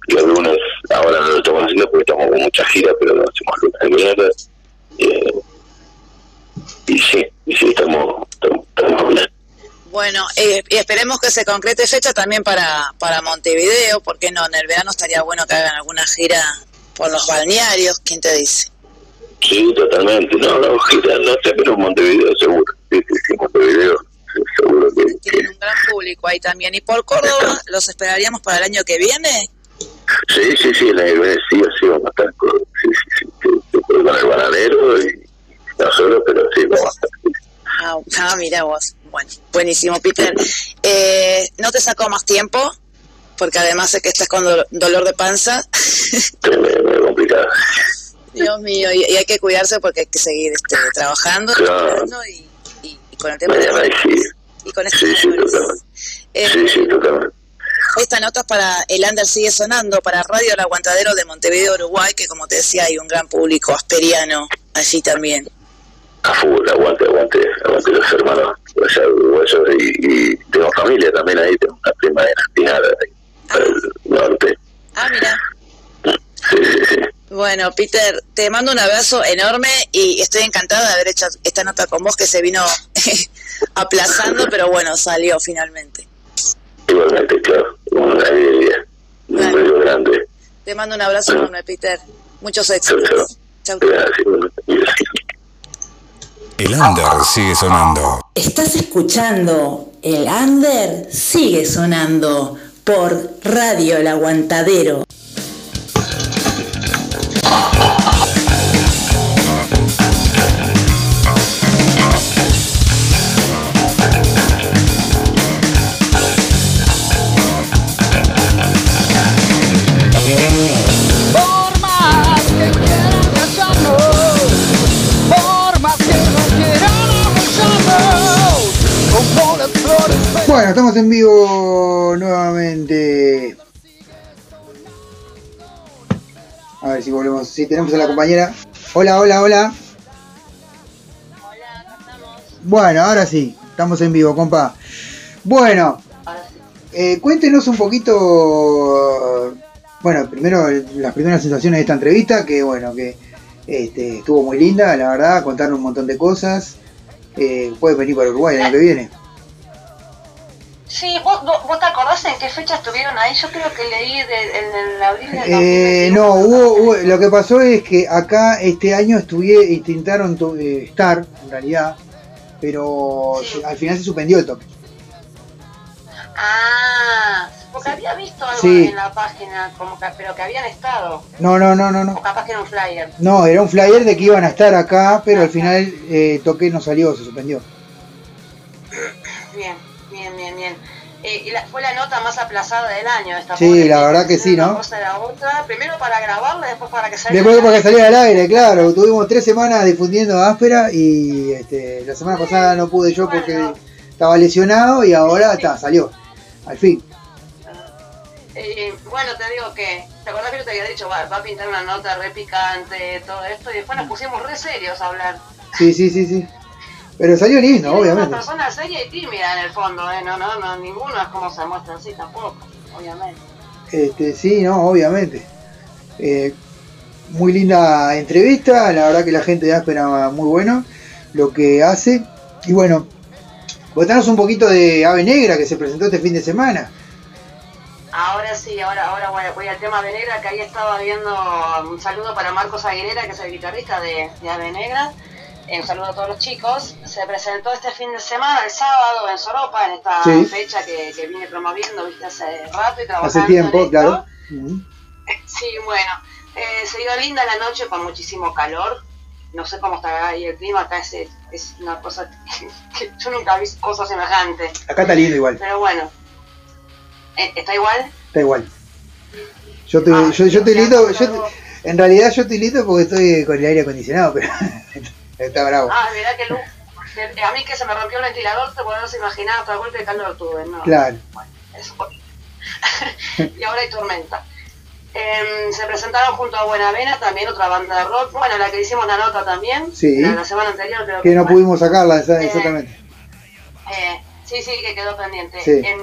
S13: los lunes, ahora no lo estamos haciendo porque estamos con mucha gira, pero lo hacemos lunes de viernes. Eh, y sí, y sí, estamos, estamos, estamos bien.
S14: Bueno, eh, y esperemos que se concrete fecha también para, para Montevideo, porque no, en el verano estaría bueno que hagan alguna gira por los balnearios, ¿quién te dice?
S13: Sí, totalmente. No, no, gira, no sé, pero Montevideo seguro. Sí, sí, sí, Montevideo seguro que, que
S14: Tienen un gran público ahí también. ¿Y por Córdoba los esperaríamos para el año que viene?
S13: Sí, sí, sí, la iglesia sí, sí, vamos a estar con, sí, sí, sí, sí, sí, con el bananero y nosotros, pero sí, vamos a estar.
S14: Ah, ah, mira vos. Bueno, buenísimo, Peter. ¿No te sacó más tiempo? Porque además sé que estás con do- dolor de panza.
S13: Me complicado.
S14: Dios mío, y, y hay que cuidarse porque hay que seguir este, trabajando
S13: Claro.
S14: y, y- y con el tema de
S13: Mañana y sí,
S14: y con
S13: sí, sí, totalmente.
S14: Eh,
S13: Sí, sí, totalmente.
S14: Esta nota es para El Under Sigue Sonando, para Radio El Aguantadero de Montevideo, Uruguay, que como te decía hay un gran público asperiano allí también.
S13: A full, aguante, aguante, aguante los hermanos allá uruguayos y, y tengo familia también ahí, tengo una prima de para el norte.
S14: Ah, mira.
S13: Sí, sí, sí.
S14: Bueno, Peter, te mando un abrazo enorme y estoy encantada de haber hecho esta nota con vos que se vino aplazando, pero bueno, salió finalmente.
S13: Igualmente, claro, una alegría, un beso grande.
S14: Te mando un abrazo enorme, Peter. Muchos éxitos. Chau.
S13: Gracias, gracias.
S5: El under sigue sonando.
S15: Estás escuchando El Under sigue sonando por Radio El Aguantadero.
S9: Bueno, estamos en vivo nuevamente. A ver si volvemos. Si tenemos a la compañera. Hola, hola, hola. Bueno, ahora sí, estamos en vivo, compa. Bueno, eh, cuéntenos un poquito. Bueno, primero las primeras sensaciones de esta entrevista, que bueno, que este, estuvo muy linda, la verdad, contaron un montón de cosas. Eh, puede venir para Uruguay el año que viene.
S12: Sí, ¿vos, vos, te acordás en qué fecha estuvieron ahí? Yo creo que leí de- en el abril del
S9: Eh,
S12: 2021.
S9: no, hubo, hubo- lo que pasó es que acá este año estuve, intentaron eh, estar, en realidad, pero al final se suspendió el toque.
S12: Ah, porque había visto algo
S9: Sí.
S12: en la página, como que, pero que habían estado.
S9: No, no, no, no, no.
S12: O capaz que era un flyer.
S9: No, era un flyer de que iban a estar acá, pero al final eh, toque no salió, se suspendió.
S12: Bien. Eh, y la- fue la nota más aplazada del año esta
S9: Sí,
S12: pobre,
S9: la verdad que sí, ¿no?
S12: cosa de la otra. Primero para grabarla, después para que saliera.
S9: Después para que saliera al aire, claro, tuvimos tres semanas difundiendo áspera y este, la semana pasada no pude yo porque estaba lesionado y ahora está, salió, al fin.
S12: Eh, bueno, te digo que, ¿te acordás que yo te había dicho, va, va a pintar una nota re picante, todo esto? Y después nos pusimos re serios a hablar.
S9: Sí, sí, sí, sí. Pero salió lindo,
S12: Es una
S9: obviamente.
S12: persona seria y tímida en el fondo, ¿eh? No, no, no, ninguno es como se muestra así tampoco, obviamente.
S9: Este, sí, no, obviamente. Eh, muy linda entrevista, la verdad que la gente de Áspera muy bueno lo que hace. Y bueno, contanos un poquito de Ave Negra que se presentó este fin de semana.
S12: Ahora sí, ahora, ahora voy, voy al tema de Negra, que ahí estaba viendo un saludo para Marcos Aguilera, que es el guitarrista de, de Ave Negra. Un saludo a todos los chicos. Se presentó este fin de semana, el sábado, en Soropa, en esta
S9: Sí.
S12: fecha que, que vine promoviendo, viste, hace rato y trabajando.
S9: Hace
S12: en
S9: tiempo,
S12: esto.
S9: claro.
S12: Sí, bueno, eh, se dio linda la noche con muchísimo calor. No sé cómo estará ahí el clima, acá es, es una cosa que, que yo nunca vi cosa semejante.
S9: Acá está lindo igual,
S12: Pero bueno, Eh, ¿está igual?
S9: está igual. Yo te,
S12: Ah,
S9: yo, yo estoy lindo, yo te- en realidad yo estoy lindo porque estoy con el aire acondicionado, pero está bravo.
S12: Ah, mirá que luz. A mí que se me rompió el ventilador, te podrás imaginar el golpe de calor tuve, ¿no?
S9: Claro.
S12: Eso fue. y ahora hay tormenta. Em, se presentaron junto a Buenavena, también otra banda de rock, bueno, la que hicimos la nota también,
S9: Sí.
S12: la, la semana anterior creo
S9: Que no
S12: fue.
S9: pudimos sacarla,
S12: Eh,
S9: exactamente.
S12: Eh, Sí, sí, que quedó pendiente.
S9: Sí.
S12: En,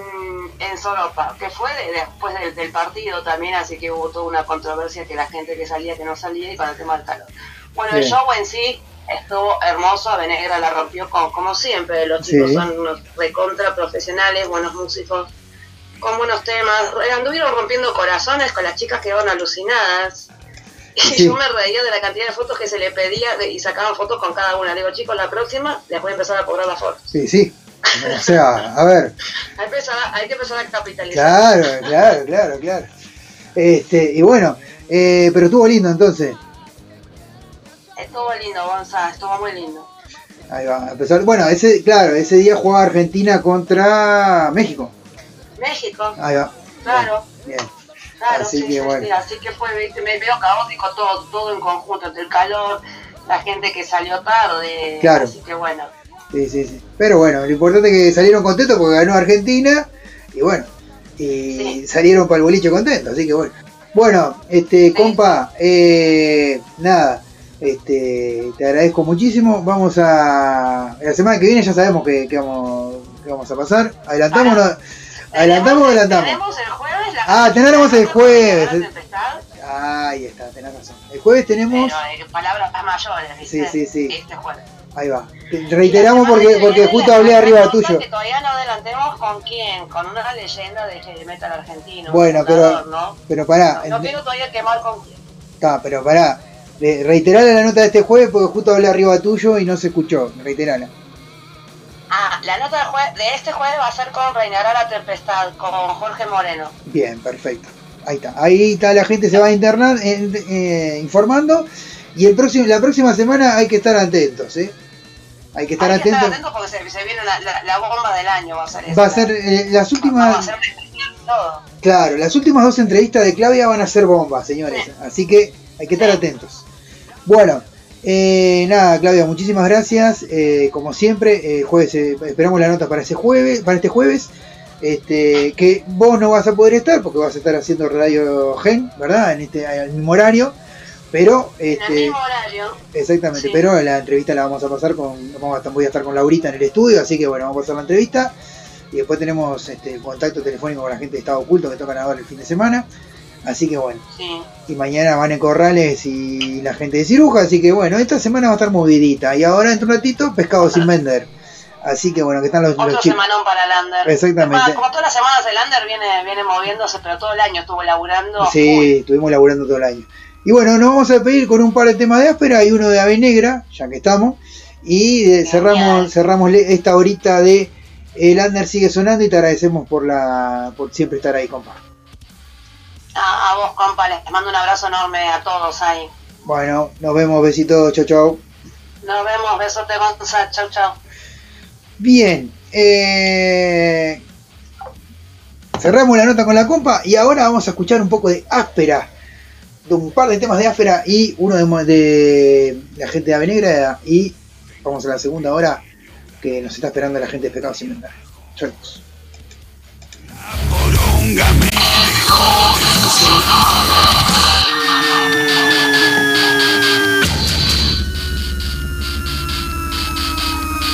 S12: en Soropa, que fue de- después del, del partido también, así que hubo toda una controversia que la gente que salía, que no salía y con el tema del calor. Bueno, el show en sí estuvo hermoso, Avenegra la rompió con, como siempre, los chicos
S9: Sí.
S12: son unos recontra profesionales, buenos músicos, con buenos temas, anduvieron rompiendo corazones con las chicas que quedaron alucinadas. Y
S9: Sí.
S12: yo me reía de la cantidad de fotos que se le pedía y sacaban fotos con cada una. Le digo, chicos, la próxima les voy a empezar a cobrar las fotos.
S9: Sí, sí. O sea, a ver.
S12: Hay, que empezar hay que empezar a capitalizar.
S9: Claro, claro, claro, claro. Este, y bueno, eh, pero estuvo lindo entonces.
S12: Estuvo lindo, Gonza, estuvo muy lindo.
S9: Ahí va, a pesar, bueno, ese, claro, ese día jugaba Argentina contra México.
S12: México,
S9: Ahí va,
S12: claro,
S9: bien.
S12: claro,
S9: Así
S12: sí,
S9: que
S12: sí,
S9: bueno.
S12: sí, así que fue, viste, me veo caótico todo, todo en conjunto, entre el calor, la gente que salió tarde,
S9: Claro.
S12: así que bueno,
S9: Sí, sí, sí. Pero bueno, lo importante es que salieron contentos porque ganó Argentina y bueno, y salieron para el boliche contentos, así que bueno. Bueno, este, compa, eh, nada, este, te agradezco muchísimo. Vamos a. La semana que viene ya sabemos que, que vamos, que vamos a pasar. ¿Adelantamos no? ¿Adelantamos o adelantamos?
S12: tenemos el jueves la
S9: Ah, tenemos el jueves. Ahí está, tenés razón. El jueves tenemos.
S12: pero eh, palabras mayores,
S9: Sí,
S12: ¿viste?
S9: sí, sí.
S12: Este jueves.
S9: Ahí va. Reiteramos porque, porque justo hablé arriba tuyo.
S12: Que todavía no adelantemos con quién, con una leyenda de heavy metal argentino.
S9: Bueno,
S12: fundador,
S9: pero,
S12: ¿no?
S9: pero pará.
S12: No quiero todavía quemar con quién.
S9: Está, pero pará. Le- Reiterale la nota de este jueves porque justo hablé arriba tuyo y no se escuchó. Reiterala.
S12: Ah, la nota de, jue- de este jueves va a ser con Reinará la Tempestad, con Jorge Moreno.
S9: Bien, perfecto. Ahí está. Ahí está la gente se va a internar eh, eh, informando. Y el próximo, la próxima semana hay que estar atentos, ¿eh? Hay que estar
S12: Hay que estar
S9: atentos.
S12: atentos porque se, se viene la, la- la bomba del año, va a ser.
S9: Va a ser eh, las últimas. Claro, las últimas dos entrevistas de Claudia van a ser bombas, señores. Así que hay que estar atentos. Bueno, eh, nada, Claudia, muchísimas gracias. Eh, como siempre, eh, jueves, eh, esperamos la nota para ese jueves, para este jueves. Este, que vos no vas a poder estar porque vas a estar haciendo Radio Gen, ¿verdad? En este mismo horario. Pero,
S12: En el
S9: este,
S12: mismo horario.
S9: exactamente,
S12: Sí.
S9: pero la entrevista la vamos a pasar con, vamos a, voy a estar con Laurita en el estudio, así que bueno, vamos a pasar la entrevista. Y después tenemos este, el contacto telefónico con la gente de Estado Oculto que tocan ahora el fin de semana. Así que bueno.
S12: Sí.
S9: Y mañana van en Corrales y la gente de Ciruja. Así que bueno, esta semana va a estar movidita. Y ahora dentro de un ratito, pescado sin vender. Así que bueno, que están los, los
S12: Otro
S9: chicos.
S12: semanón para Lander.
S9: Exactamente.
S12: Como todas las semanas el Lander viene, viene moviéndose, pero todo el año estuvo laburando.
S9: Sí, estuvimos laburando todo el año. Y bueno, nos vamos a pedir con un par de temas de áspera y uno de ave negra, ya que estamos. Y eh, cerramos, cerramos esta horita de El Under sigue sonando y te agradecemos por la por siempre estar ahí, compa.
S12: A, a vos, compa, les mando un abrazo enorme a todos ahí.
S9: Bueno, nos vemos, besitos, chau chau.
S12: Nos vemos, besote Gonza, chau chau.
S9: Bien, eh, cerramos la nota con la compa y ahora vamos a escuchar un poco de áspera, de un par de temas de áspera y uno de, de la gente de Ave Negra y vamos a la segunda hora que nos está esperando la gente de Pecado Sin Vender. Ya vemos.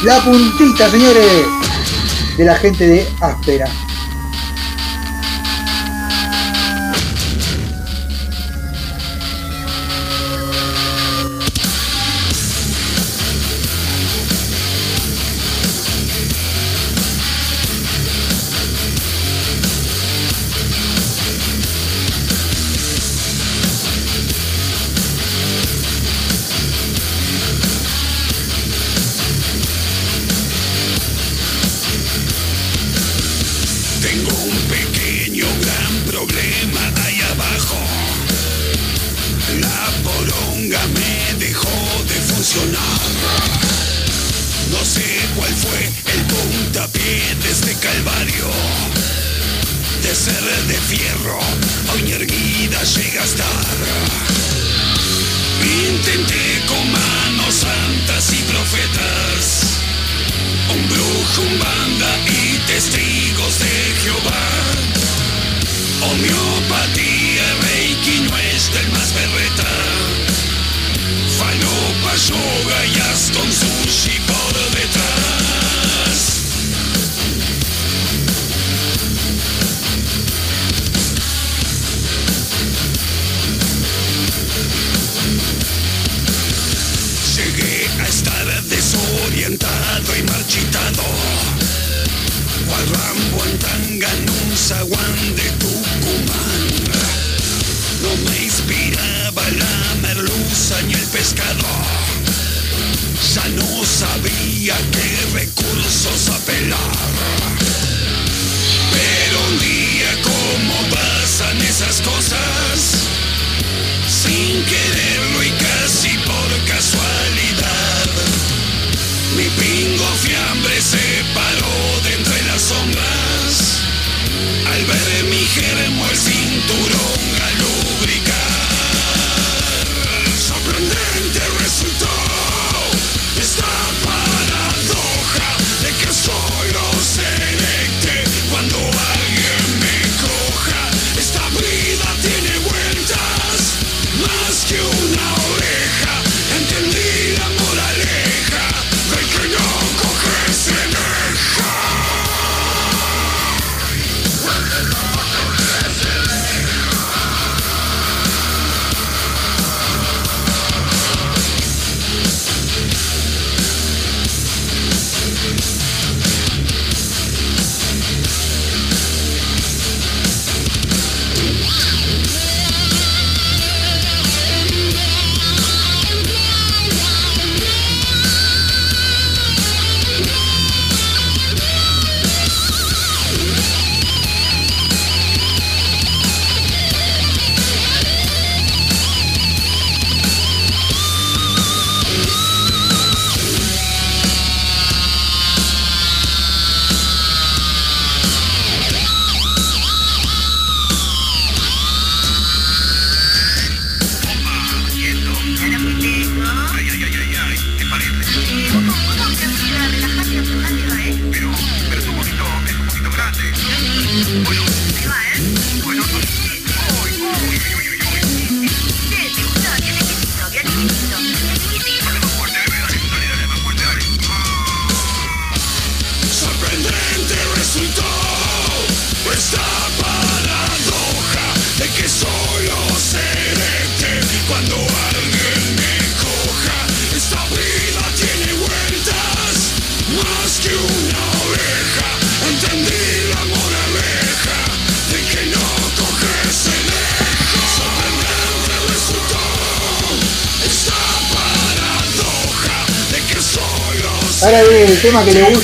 S9: La puntita, señores, de la gente de áspera.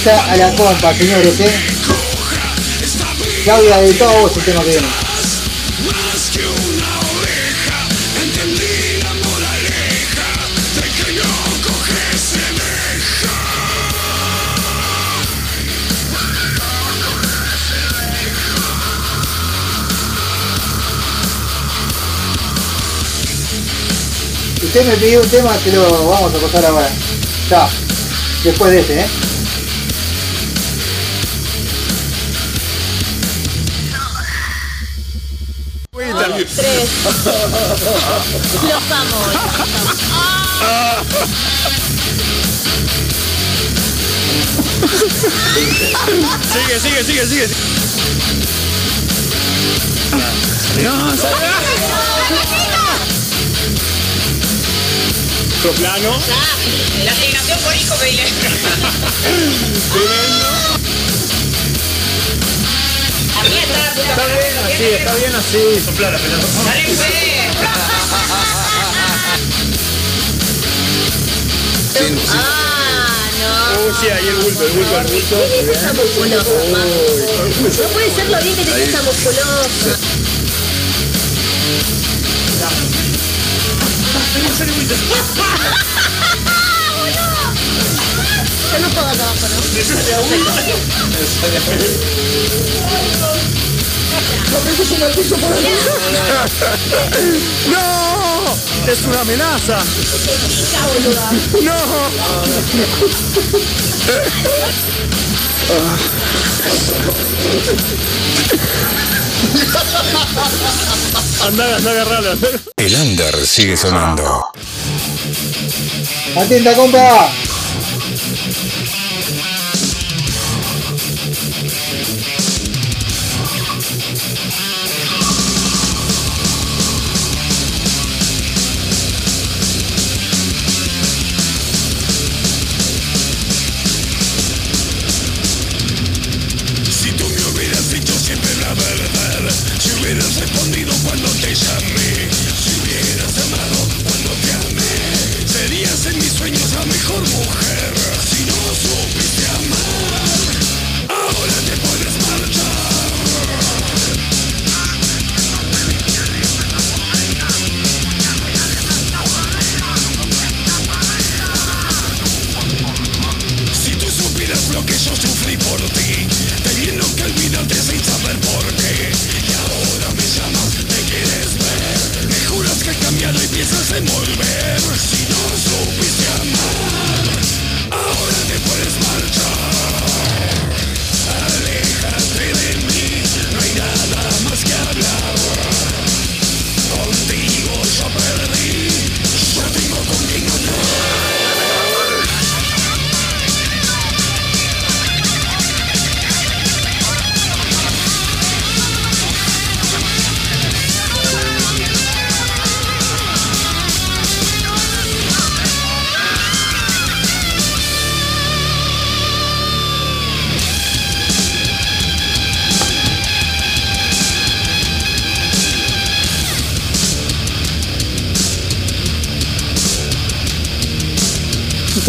S3: A
S9: la
S10: compa, señores, ¿eh? Claudia, de todo vos el tema que viene. Usted me pidió un tema, se lo vamos a pasar ahora. Ya, después de este, ¿eh?
S16: Los amo.
S17: Sigue, sigue, sigue, sigue. No, Otro plano.
S14: La asignación por hijo diré. Está
S17: bien así, está bien así. Soplar la pelota.
S14: Dale,
S16: Ah,
S17: Uy, sí, ahí el bulto, el bulto, el bulto.
S16: ¿Quién es esa musculosa, No puede ser lo bien que tiene esa musculosa. Yo no puedo acá abajo,
S17: ¡No! ¡Es una amenaza! ¡No! Anda, anda, agarrala.
S5: El under sigue sonando.
S10: Atenta, compa.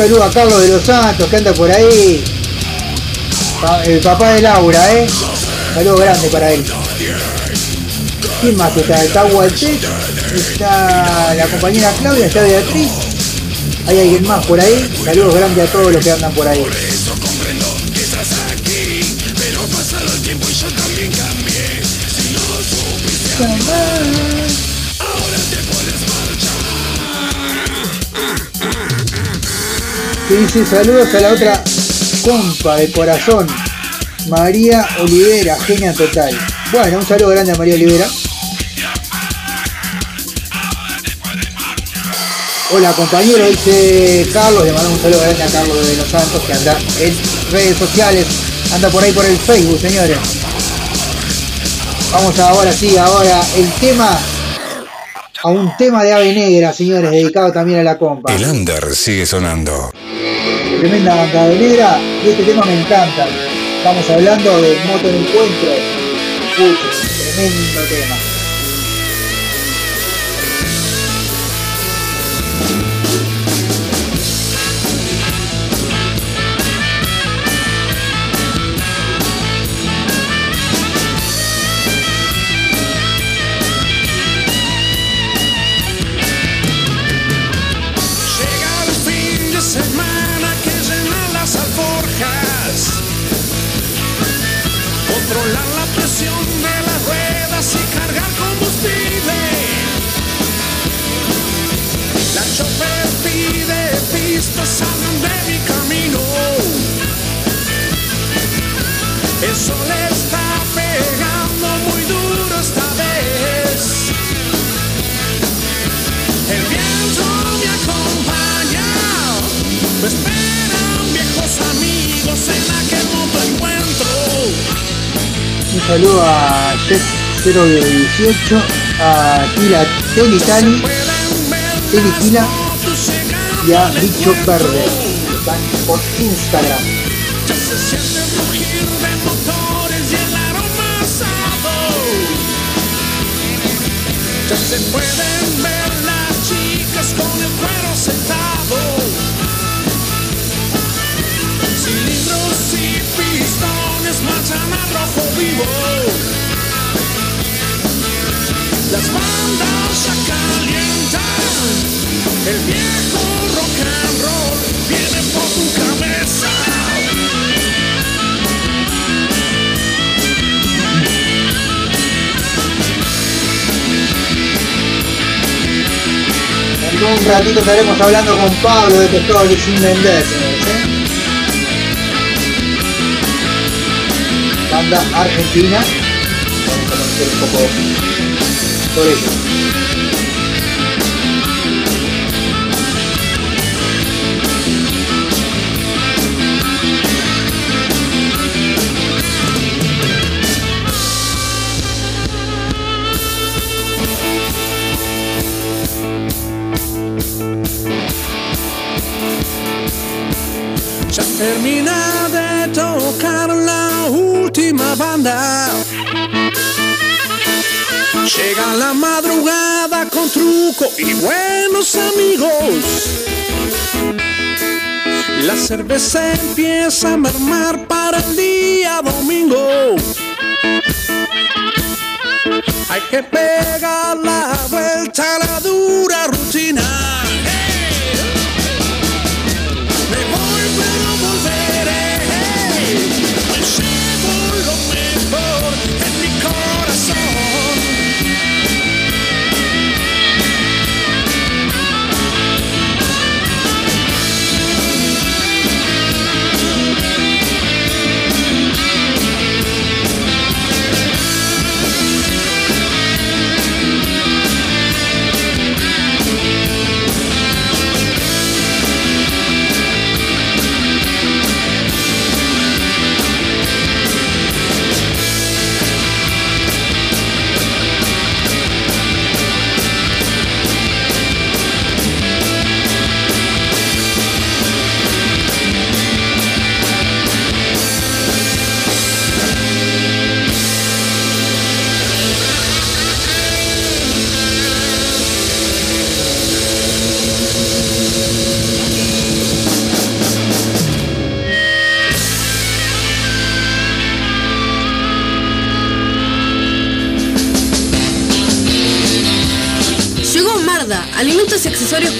S9: Saludo a Carlos de los Santos que anda por ahí. El papá de Laura, ¿eh? Saludo grande para él. ¿Quién más está? Está Walter, está la compañera Claudia, está Beatriz. Hay alguien más por ahí. Saludos grandes a todos los que andan por ahí. Dice saludos a la otra compa de corazón. María Olivera, genia total. Bueno, un saludo grande a María Olivera. Hola compañero, dice Carlos, le mandamos un saludo grande a Carlos de los Santos que anda en redes sociales, anda por ahí por el Facebook, señores. Vamos ahora sí, ahora el tema, a un tema de ave negra, señores, dedicado también a la compa.
S5: El under sigue sonando.
S9: Tremenda negra y este tema me encanta. Estamos hablando de Moto en Encuentro. Tremendo tema. Saludo a Jet 018, a Kila Telitani, Telitila y a Bicho Verde. Están por Instagram.
S3: Se siente el vivo. Las bandas ya calientan. El viejo rock and roll viene por tu cabeza.
S9: En un ratito estaremos hablando con Pablo de Pescadores sin vender, Banda argentina. Vamos a conocer un poco sobre ello.
S3: Ya Llega la madrugada con truco y buenos amigos. La cerveza empieza a mermar para el día domingo. Hay que pegar la vuelta a la dura rutina.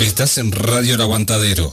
S5: Estás en Radio El Aguantadero.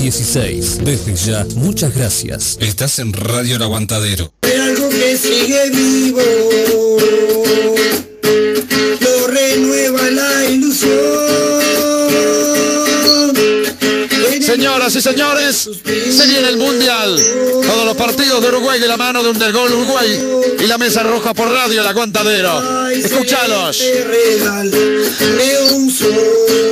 S6: 716. Desde ya, muchas gracias.
S5: Estás en Radio El Aguantadero.
S3: Hay algo que sigue vivo. Lo renueva la ilusión.
S7: Señoras y señores, se viene el Mundial. Todos los partidos de Uruguay de la mano de un del gol Uruguay y la mesa roja por radio El Aguantadero. Escúchalos.
S3: Un sol.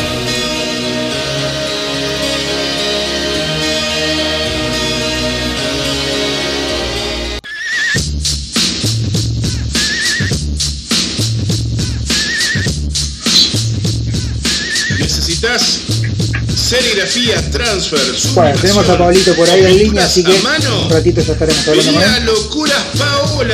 S18: serigrafía, transfers.
S9: Bueno, tenemos a Pablito por ahí en línea, así que un ratito ya estaremos hablando con él.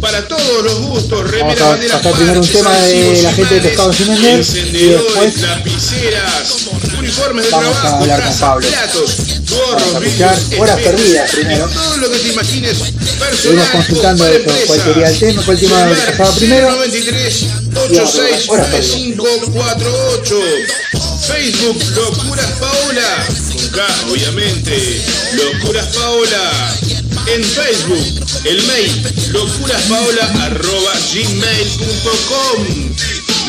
S18: Para todos los gustos, remera, Vamos
S9: a primero un tema de la gente de Pescado Sin y después
S18: lapiceras, uniformes de
S9: vamos
S18: trabajo, a
S9: hablar con Pablo. Vamos a escuchar horas perdidas primero.
S18: Todo lo que te imagines,
S9: Seguimos consultando esto, cuál sería el tema, cuál tema pasaba primero. 93
S18: 86 Facebook Locuras Paola. Con K obviamente Locuras Paola. En Facebook el mail locuraspaola arroba gmail.com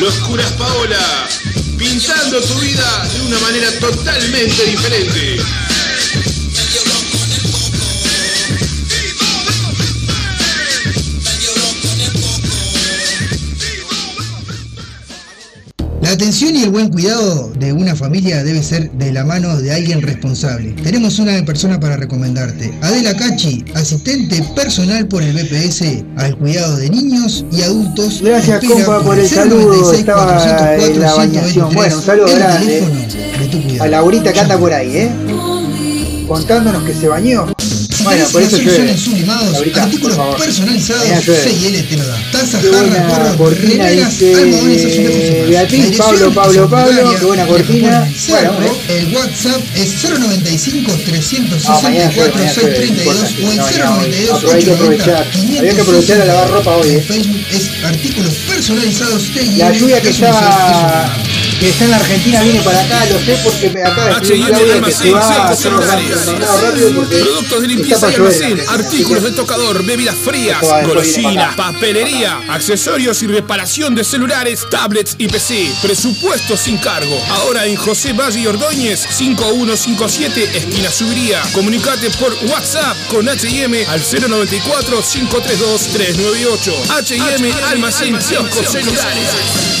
S18: Locuras Paola pintando tu vida de una manera totalmente diferente
S8: La atención y el buen cuidado de una familia debe ser de la mano de alguien responsable. Tenemos una persona para recomendarte. Adela Cachi, asistente personal por el BPS al cuidado de niños y adultos.
S9: Gracias,
S8: Espera
S9: compa, por el saludo.
S8: 096
S9: Estaba
S8: 404
S9: en la bañación.
S8: 123,
S9: Bueno, un saludo grande.
S8: teléfono de tu cuidado.
S9: A Laurita que anda por ahí, ¿eh? Contándonos que se bañó. Bueno,
S8: ¿Tenés
S9: por eso
S8: en sublimados,
S9: Laurita,
S8: artículos personalizados. C&L te lo da. Tazas, jarras, gorros,
S9: cortina,
S8: remeras,
S9: dice
S8: almohadones, azulejos
S9: Pablo, Pablo, Pablo, qué buena cortina. Bueno,
S8: el WhatsApp es 095
S9: Ah, mañana llueve,
S8: 364
S9: mañana llueve,
S8: 632 o el
S9: no, no,
S8: 092
S9: pero hay que aprovechar. Había que aprovechar a lavar ropa hoy,
S8: En
S9: eh.
S8: Facebook es artículos personalizados.
S9: La lluvia que está, que está en la Argentina viene para acá, lo sé porque me acaba de escribir Claudia que se
S2: Almacén,
S9: va a hacer rápido porque
S2: Productos de limpieza y almacén, artículos de tocador, bebidas frías, golosinas, papelería, accesorios y reparación de celulares, tablets y PC. Presupuesto sin cargo. Ahora en José Valle y Ordóñez, 5157, esquina Subiría. Comunicate por WhatsApp con H&M al 094 532 398. H&M Almacén Kioscos Celulares.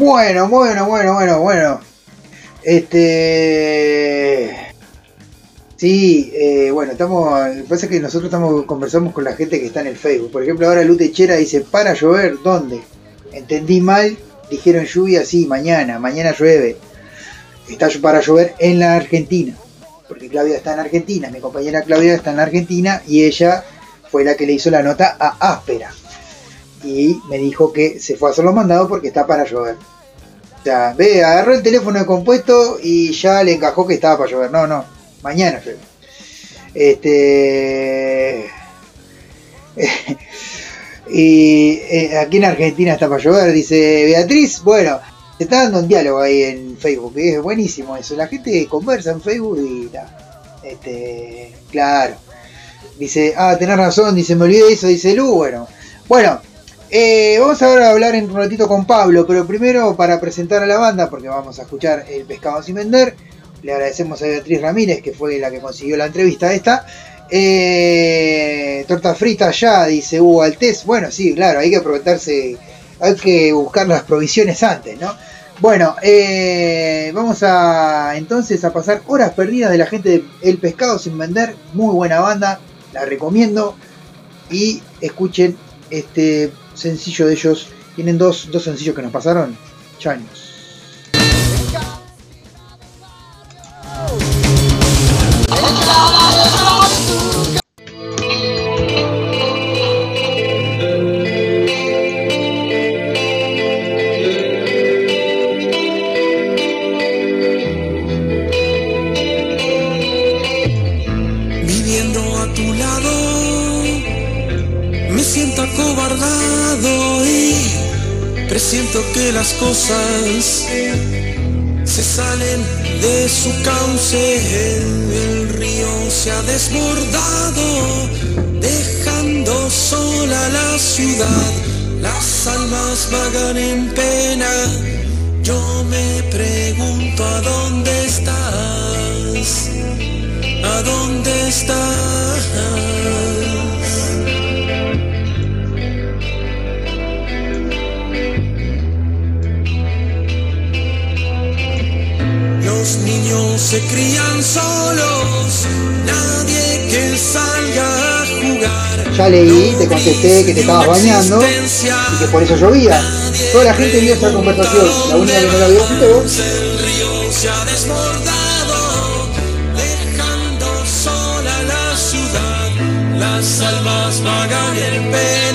S9: Bueno, bueno, bueno, bueno, bueno. Este. Sí, eh, bueno, estamos. Pasa que nosotros estamos conversamos con la gente que está en el Facebook. Por ejemplo, ahora Lute Chera dice: Para llover, ¿dónde? Entendí mal, dijeron lluvia, sí, mañana, mañana llueve. Está para llover en la Argentina. Porque Claudia está en Argentina, mi compañera Claudia está en Argentina y ella fue la que le hizo la nota a Áspera. Y me dijo que se fue a hacer los mandados porque está para llover. O sea, ve, agarró el teléfono de compuesto y ya le encajó que estaba para llover. No, no, mañana llueve. Este. y eh, aquí en Argentina está para llover, dice Beatriz. Bueno, se está dando un diálogo ahí en Facebook, que es buenísimo eso. La gente conversa en Facebook y Este, claro. Dice, ah, tenés razón, dice, me olvidé eso, dice Lu. Bueno, bueno, eh, vamos ahora a hablar en un ratito con Pablo, pero primero para presentar a la banda, porque vamos a escuchar El Pescado Sin Vender. Le agradecemos a Beatriz Ramírez, que fue la que consiguió la entrevista esta. Eh, torta frita ya, dice Hugo Altés. Bueno, sí, claro, hay que aprovecharse, hay que buscar las provisiones antes, ¿no? Bueno, eh, vamos a entonces a pasar horas perdidas de la gente de El Pescado Sin Vender. Muy buena banda, la recomiendo. Y escuchen este sencillo de ellos. Tienen dos, dos sencillos que nos pasaron. Chaños.
S10: Presiento que las cosas se salen de su cauce. El río se ha desbordado, dejando sola la ciudad. Las almas vagan en pena. Yo me pregunto a dónde estás. ¿A dónde estás? Los niños se crían solos, nadie que salga a jugar.
S9: Ya leí, te contesté que te estabas bañando y que por eso llovía. Toda la gente vio esa conversación. La única que no la vio fuiste vos.
S10: El río se ha desbordado, dejando sola la ciudad. Las almas vagan en pena.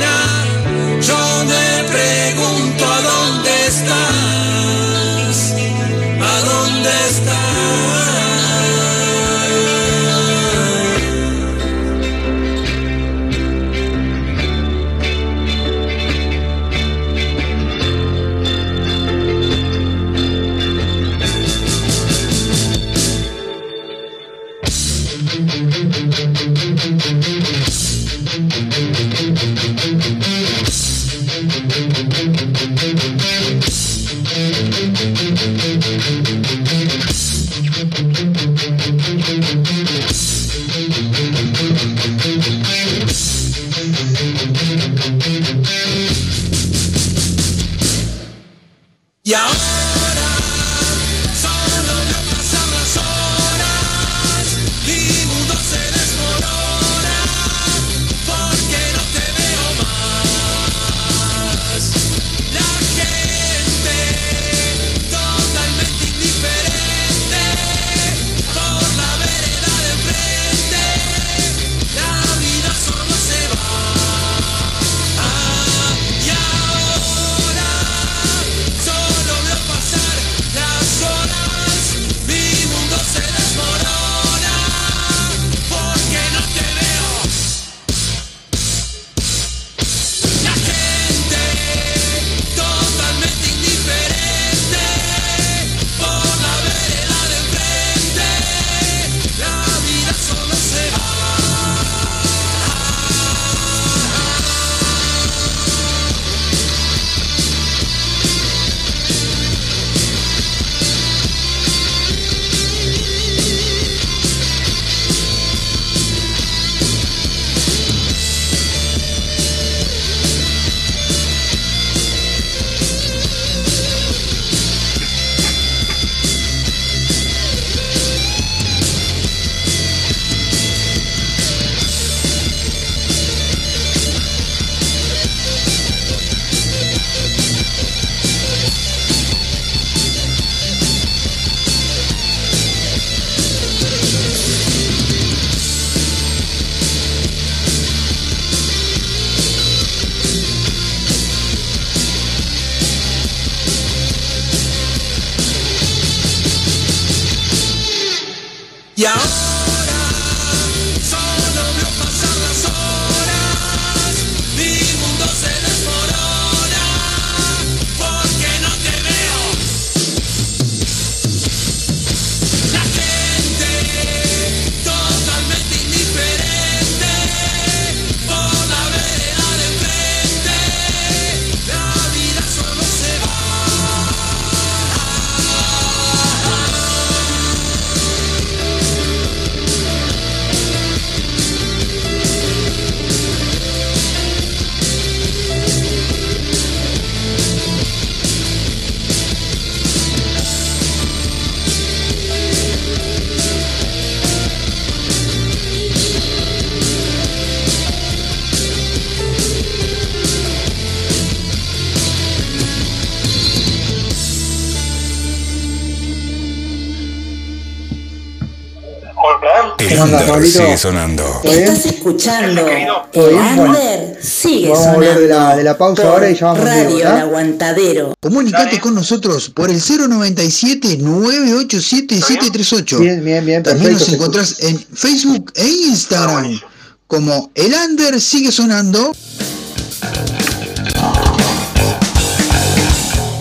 S5: Sigue sonando.
S15: Estás escuchando
S8: ¿Todo
S15: el?
S8: Bueno.
S15: Under sigue
S8: Vamos a volver de la,
S15: sonando
S8: de la pausa
S15: por
S8: ahora y ya vamos
S15: Radio
S8: ¿ya?
S15: El Aguantadero.
S8: Comunicate con nosotros por el 097-987-738.
S9: Bien, bien, bien,
S8: También nos encontrás en Facebook e Instagram como El Under sigue sonando.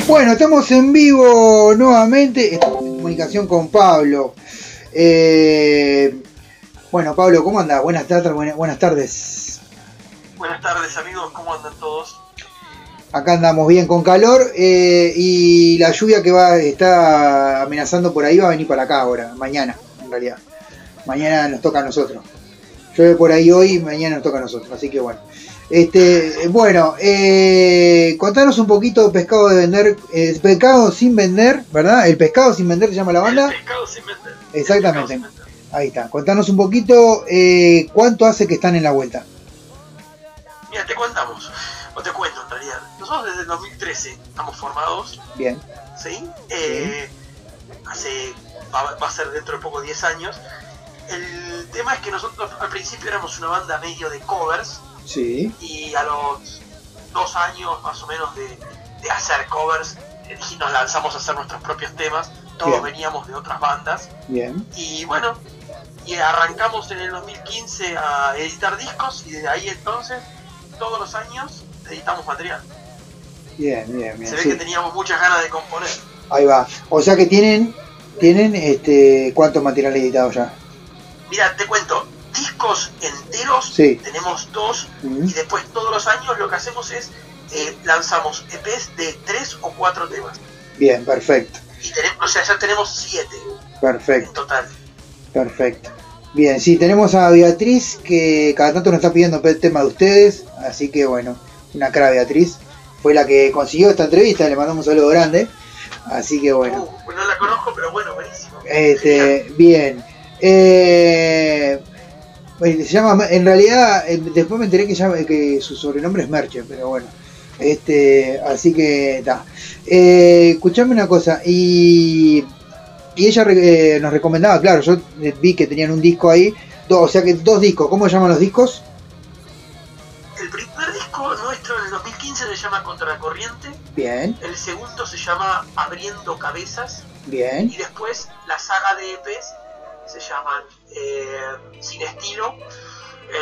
S9: Bueno, estamos en vivo nuevamente. Estamos en comunicación con Pablo. Eh, bueno, Pablo, ¿cómo andas? Buenas tardes, buenas, tardes.
S19: Buenas tardes amigos, ¿cómo andan todos?
S9: Acá andamos bien con calor eh, y la lluvia que va está amenazando por ahí va a venir para acá ahora, mañana, en realidad. Mañana nos toca a nosotros. Llueve por ahí hoy, mañana nos toca a nosotros, así que bueno. Este, bueno, eh, contanos un poquito pescado de vender, eh, pescado sin vender, ¿verdad? El pescado sin vender se llama la banda.
S19: Pescado sin vender.
S9: Exactamente. Ahí está. Contanos un poquito eh, cuánto hace que están en la vuelta.
S19: Mira, te contamos, o te cuento en realidad. Nosotros desde el 2013 estamos formados,
S9: Bien.
S19: ¿sí? Eh, hace, va, va a ser dentro de poco 10 años. El tema es que nosotros al principio éramos una banda medio de covers
S9: Sí.
S19: y a los dos años más o menos de, de hacer covers eh, nos lanzamos a hacer nuestros propios temas. Todos
S9: Bien.
S19: veníamos de otras bandas.
S9: Bien.
S19: Y bueno, y arrancamos en el 2015 a editar discos y desde ahí entonces, todos los años, editamos material.
S9: Bien, bien, bien.
S19: Se ve
S9: sí.
S19: que teníamos muchas ganas de componer.
S9: Ahí va. O sea que tienen, tienen este, ¿cuánto material editado ya?
S19: Mira, te cuento, discos enteros
S9: Sí.
S19: tenemos dos y después todos los años lo que hacemos es eh, lanzamos EPs de tres o cuatro temas.
S9: Bien, perfecto,
S19: Y tenemos, o sea, ya tenemos siete en
S9: perfecto,
S19: total.
S9: Perfecto. Bien, sí, tenemos a Beatriz que cada tanto nos está pidiendo el tema de ustedes, así que bueno, una cara Beatriz. Fue la que consiguió esta entrevista, le mandamos un saludo grande. Así que bueno.
S19: Uh, no la conozco, pero bueno, buenísimo.
S9: Este, bien. Eh, bueno, se llama, en realidad, eh, después me enteré que, llama- que su sobrenombre es Merche, pero bueno. Este, así que está. Eh, escuchame una cosa, y, y ella eh, nos recomendaba, claro, yo eh, vi que tenían un disco ahí, do- o sea que dos discos, ¿cómo llaman los discos?
S19: El primer disco nuestro en el 2015 se llama Contra la Corriente.
S9: Bien,
S19: El segundo se llama Abriendo Cabezas.
S9: bien,
S19: Y después la saga de EPs se llaman eh, Sin Estilo.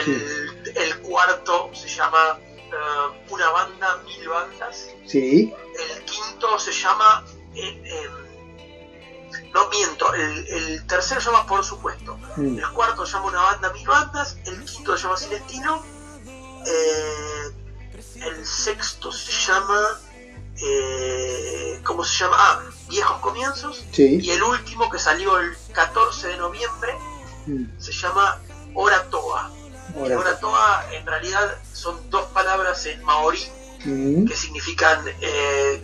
S19: El, el cuarto se llama eh, Una Banda, Mil Bandas.
S9: sí,
S19: El quinto se llama. eh, eh, no miento, el, el tercero se llama Por supuesto.
S9: Mm.
S19: El cuarto se llama Una Banda, Mil Bandas. El quinto se llama Sin Estilo. eh, el sexto se llama. eh, ¿Cómo se llama? Ah, Viejos Comienzos.
S9: Sí.
S19: Y el último que salió el 14 de noviembre
S9: Mm.
S19: se llama Ora Toa. Toa en realidad son dos palabras en maorí
S9: Mm.
S19: que significan eh,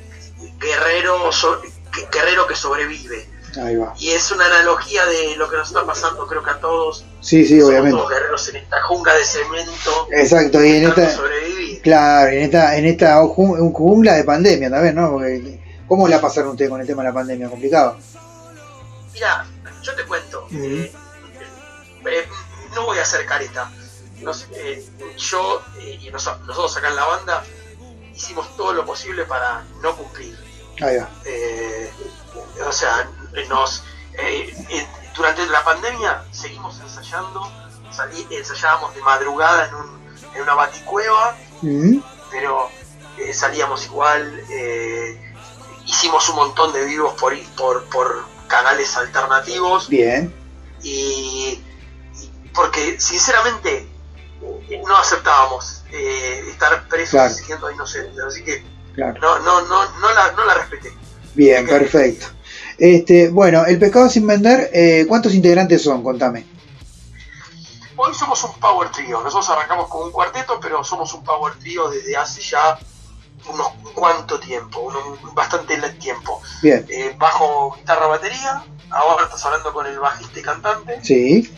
S19: guerrero, so- guerrero que sobrevive.
S9: Ahí va.
S19: Y es una analogía de lo que nos está pasando, creo que a todos.
S9: Sí, sí,
S19: Somos
S9: obviamente.
S19: todos guerreros en esta jungla de cemento.
S9: Exacto, y en esta,
S19: sobrevivir.
S9: claro, en esta, en esta ju- jungla de pandemia también, ¿no? Porque, ¿cómo la pasaron ustedes con el tema de la pandemia? ¿Complicado?
S19: Mira, yo te cuento. eh, eh, no voy a hacer careta. Nos- eh, yo eh, y nos- nosotros acá en la banda hicimos todo lo posible para no cumplir.
S9: Ahí va.
S19: Eh, o sea, nos eh, durante la pandemia seguimos ensayando, salí- ensayábamos de madrugada en, un, en una baticueva,
S9: Mm.
S19: pero eh, salíamos igual, eh, hicimos un montón de vivos por, por, por canales alternativos
S9: Bien,
S19: y, y porque sinceramente no aceptábamos estar presos
S9: Claro.
S19: siendo inocentes, así que
S9: claro.
S19: no, no, no, no, la, no la respeté.
S9: Bien, perfecto. Este, bueno, el pescado sin vender, eh, ¿cuántos integrantes son? Contame.
S19: Hoy somos un power trio. Nosotros arrancamos con un cuarteto, pero somos un power trio desde hace ya unos cuanto tiempo, unos, bastante tiempo.
S9: Bien,
S19: Eh, bajo, guitarra, batería. Ahora estás hablando con el bajista y cantante.
S9: sí,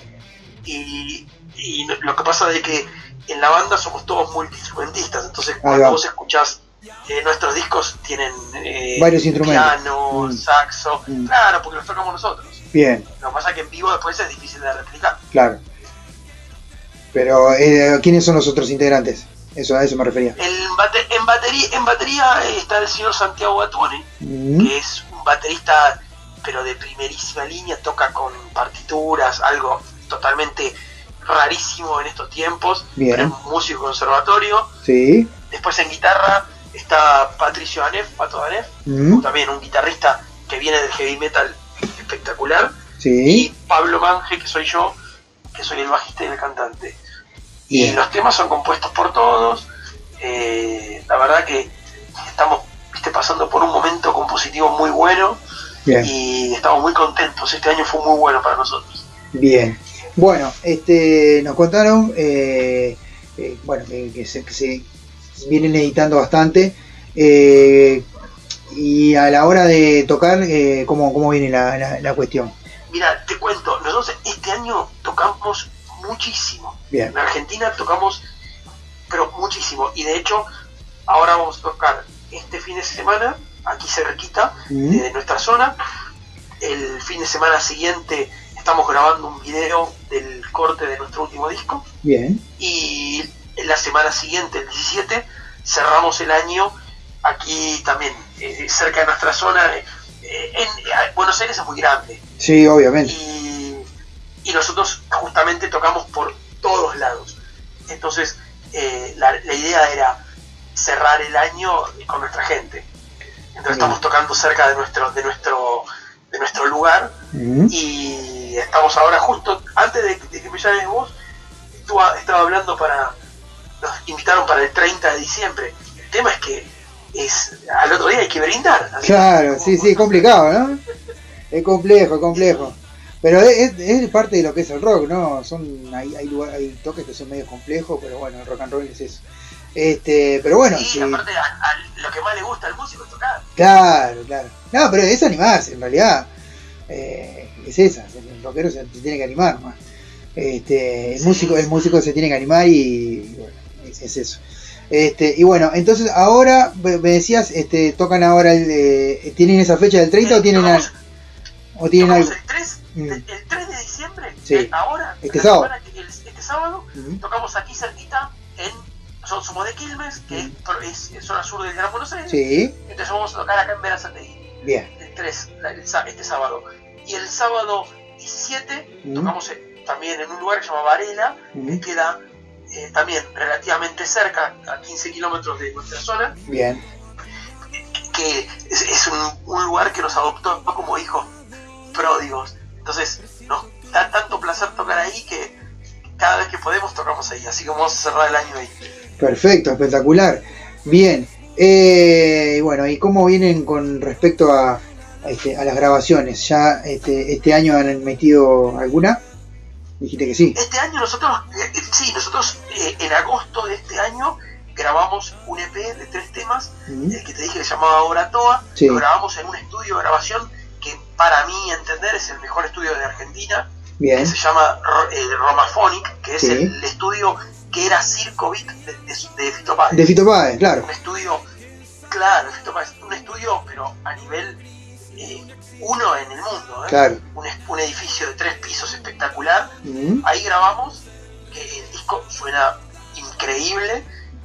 S19: Y, y lo que pasa es que en la banda somos todos multiinstrumentistas. Entonces, cuando vos escuchás eh, nuestros discos, tienen eh,
S9: Varios instrumentos.
S19: piano,
S9: Mm.
S19: saxo.
S9: Mm.
S19: Claro, porque los tocamos nosotros.
S9: bien,
S19: Lo que pasa es que en vivo después es difícil de replicar.
S9: claro. Pero, eh, ¿quiénes son los otros integrantes? Eso, a eso me refería.
S19: En, bate- en batería, en batería eh, está el señor Santiago Batuone,
S9: Mm.
S19: que es un baterista pero de primerísima línea, toca con partituras, algo totalmente rarísimo en estos tiempos,
S9: Bien.
S19: pero es un músico conservatorio.
S9: Sí,
S19: Después en guitarra está Patricio Danef, Pato Danef,
S9: Mm.
S19: también un guitarrista que viene del heavy metal espectacular.
S9: sí,
S19: Pablo Manje, que soy yo, que soy el bajista y el cantante. Y los temas son compuestos por todos. eh, la verdad que estamos viste, pasando por un momento compositivo muy bueno
S9: bien,
S19: y estamos muy contentos. Este año fue muy bueno para nosotros.
S9: bien. Bueno, este, nos contaron, eh, eh, bueno, que, que se, que se vienen editando bastante. eh, y a la hora de tocar, eh, ¿cómo, cómo viene la, la- la cuestión?
S19: Mira, te cuento, nosotros este año tocamos muchísimo.
S9: Bien,
S19: En Argentina tocamos, pero muchísimo. Y de hecho, ahora vamos a tocar este fin de semana, aquí cerquita, de nuestra zona. El fin de semana siguiente estamos grabando un video del corte de nuestro último disco.
S9: bien,
S19: Y en la semana siguiente, el 17, cerramos el año aquí también, eh, cerca de nuestra zona. Eh, en, eh, Buenos Aires es muy grande
S9: sí, obviamente.
S19: y, y nosotros justamente tocamos por todos lados. Entonces, eh, la, la idea era cerrar el año con nuestra gente. Entonces estamos tocando cerca de nuestro, de nuestro, de nuestro lugar y estamos ahora justo antes de, de que me llames vos, estaba hablando para, nos invitaron para el 30 de diciembre. El tema es que es al otro día hay que brindar. que-
S9: Claro, sí, sí, es complicado, ¿no? Es complejo, es complejo. Pero es, es parte de lo que es el rock, ¿no? Son hay, hay, lugar- hay toques que son medio complejos, pero bueno, el rock and roll es eso. Este, pero bueno,
S19: Sí,
S9: sí,
S19: aparte a, a lo que más le gusta al músico es tocar.
S9: claro, claro. No, pero es animarse, en realidad. Eh, es esa, el rockero se, se tiene que animar más. Este, el músico, el músico se tiene que animar y, bueno, es, es eso. Este, y bueno, entonces ahora me decías, este, tocan ahora el, eh, ¿tienen esa fecha del 30 o tienen al- o tienen algo?
S19: El 3,
S9: Mm.
S19: el 3 de diciembre,
S9: Sí.
S19: eh, ahora,
S9: Este sábado.
S19: semana el- este sábado,
S9: Ujú.
S19: tocamos aquí cerquita en Son Somos de Quilmes, que es, es, es zona sur del Gran Buenos Aires.
S9: Sí.
S19: Entonces vamos a tocar acá en Verazategui,
S9: Bien.
S19: el 3, la- el este sábado. Y el sábado 17
S9: Ujú.
S19: tocamos en- también en un lugar que se llama Varela, que queda eh, también relativamente cerca, a 15 kilómetros de nuestra zona,
S9: Bien.
S19: que es, es un, un lugar que nos adoptó como hijos pródigos. Entonces nos da tanto placer tocar ahí que cada vez que podemos tocamos ahí. Así que vamos a cerrar el año ahí.
S9: Perfecto, espectacular. Bien. Eh, bueno, ¿y cómo vienen con respecto a, a, este, a las grabaciones? ¿Ya este, este año han metido alguna? Dijiste que sí.
S19: Este año nosotros, eh, eh, sí, nosotros eh, en agosto de este año grabamos un EP de tres temas, el que te dije que se llamaba Oratoa,
S9: Sí.
S19: lo grabamos en un estudio de grabación que para mí entender es el mejor estudio de Argentina,
S9: Bien.
S19: que se llama eh, Romaphonic, que es
S9: Sí.
S19: el estudio que era Circo Beat de, de, de Fito Páez.
S9: De Fito Páez, claro.
S19: Un estudio, claro, Fito Páez, un estudio, pero a nivel eh, uno en el mundo, ¿eh?
S9: Claro.
S19: un, edificio de tres pisos espectacular. Ahí grabamos, que el disco suena increíble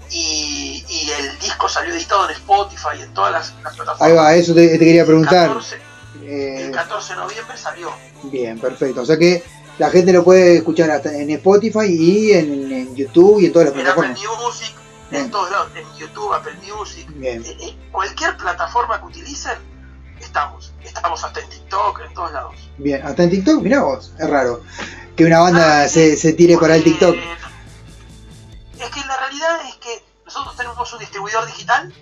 S19: y, y el disco salió editado en Spotify y en todas las, las plataformas.
S9: Ahí va, eso te, te quería preguntar.
S19: 14,
S9: Eh,
S19: el 14 de noviembre salió.
S9: bien, perfecto. O sea que la gente lo puede escuchar hasta en Spotify y en, en YouTube y en todas las
S19: En Apple
S9: plataformas.
S19: Music,
S9: Bien.
S19: en todos lados, en YouTube, Apple Music,
S9: Bien.
S19: eh, eh, cualquier plataforma que utilicen, estamos. Estamos hasta en TikTok, en todos lados.
S9: Bien, hasta en TikTok, mirá vos, es raro que una banda se, se tire para el TikTok.
S19: Es que la realidad es que nosotros tenemos un distribuidor digital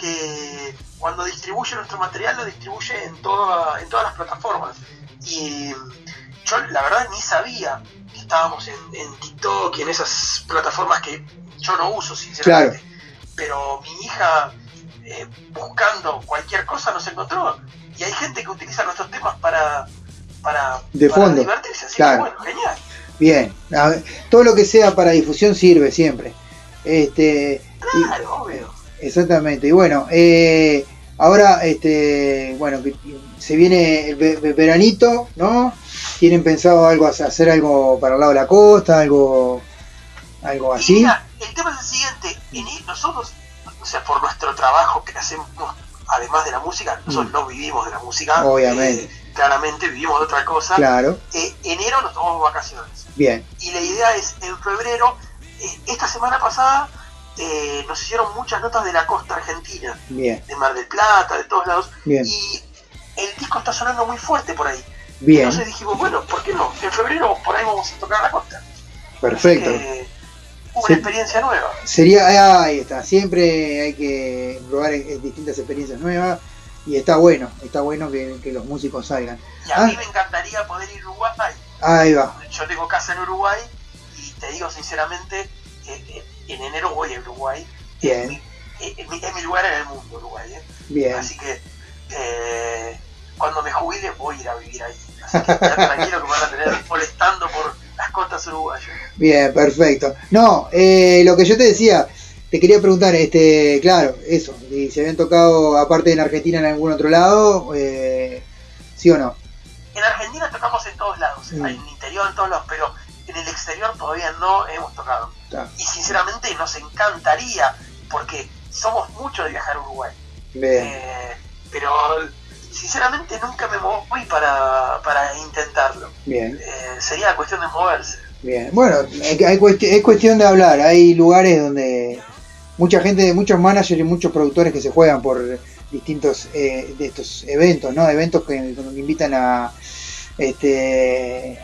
S19: que cuando distribuye nuestro material lo distribuye en, toda, en todas las plataformas. Y yo la verdad ni sabía que estábamos en, en TikTok y en esas plataformas que yo no uso, sinceramente. Pero mi hija, eh, buscando cualquier cosa, nos encontró. Y hay gente que utiliza nuestros temas para, para,
S9: De
S19: para
S9: fondo,
S19: divertirse. Así
S9: claro.
S19: que bueno, genial.
S9: Bien, a ver, todo lo que sea para difusión sirve siempre. Este, y-
S19: Claro, obvio.
S9: exactamente. Y bueno, eh, ahora, este, bueno, se viene el ve- ve- veranito, ¿no? ¿Tienen pensado algo hacer algo para el lado de la costa, algo, algo así?
S19: mira, el tema es el siguiente, nosotros, o sea, por nuestro trabajo que hacemos, además de la música, nosotros no vivimos de la música,
S9: Mm. Obviamente.
S19: eh, claramente vivimos de otra cosa.
S9: Claro.
S19: Eh, enero nos tomamos vacaciones.
S9: Bien,
S19: Y la idea es, en febrero, eh, esta semana pasada, eh, nos hicieron muchas notas de la costa argentina,
S9: bien,
S19: de Mar del Plata, de todos lados,
S9: bien,
S19: y el disco está sonando muy fuerte por ahí.
S9: bien,
S19: Entonces dijimos, bueno, ¿por qué no? En febrero por ahí vamos a tocar la costa.
S9: perfecto.
S19: Eh, una experiencia nueva.
S9: Sería, ah, ahí está, siempre hay que probar eh, distintas experiencias nuevas y está bueno, está bueno que, que los músicos salgan.
S19: Y a
S9: Ah.
S19: mí me encantaría poder ir a Uruguay.
S9: Ahí va,
S19: Yo tengo casa en Uruguay y te digo sinceramente, eh, en enero voy a Uruguay.
S9: bien,
S19: Eh, Es mi, es mi lugar en el mundo, Uruguay. ¿eh?
S9: bien.
S19: Así que eh, cuando me jubile voy a ir a vivir ahí. Así que quédate tranquilo que me van a tener molestando por las costas uruguayas.
S9: Bien, perfecto. No, eh, lo que yo te decía, te quería preguntar, este, claro, eso, si se habían tocado aparte en Argentina en algún otro lado, eh, sí o no.
S19: En Argentina tocamos en todos lados,
S9: Mm.
S19: en el interior, en todos lados, pero en el exterior todavía no hemos tocado. Y sinceramente nos encantaría, porque somos mucho de viajar a Uruguay.
S9: Bien,
S19: Eh, pero sinceramente nunca me moví para, para intentarlo.
S9: bien,
S19: Eh, sería cuestión de moverse.
S9: bien. Bueno, hay, hay cuesti- es cuestión de hablar, hay lugares donde mucha gente, muchos managers y muchos productores que se juegan por distintos eh, de estos eventos, ¿no? Eventos que, que invitan a este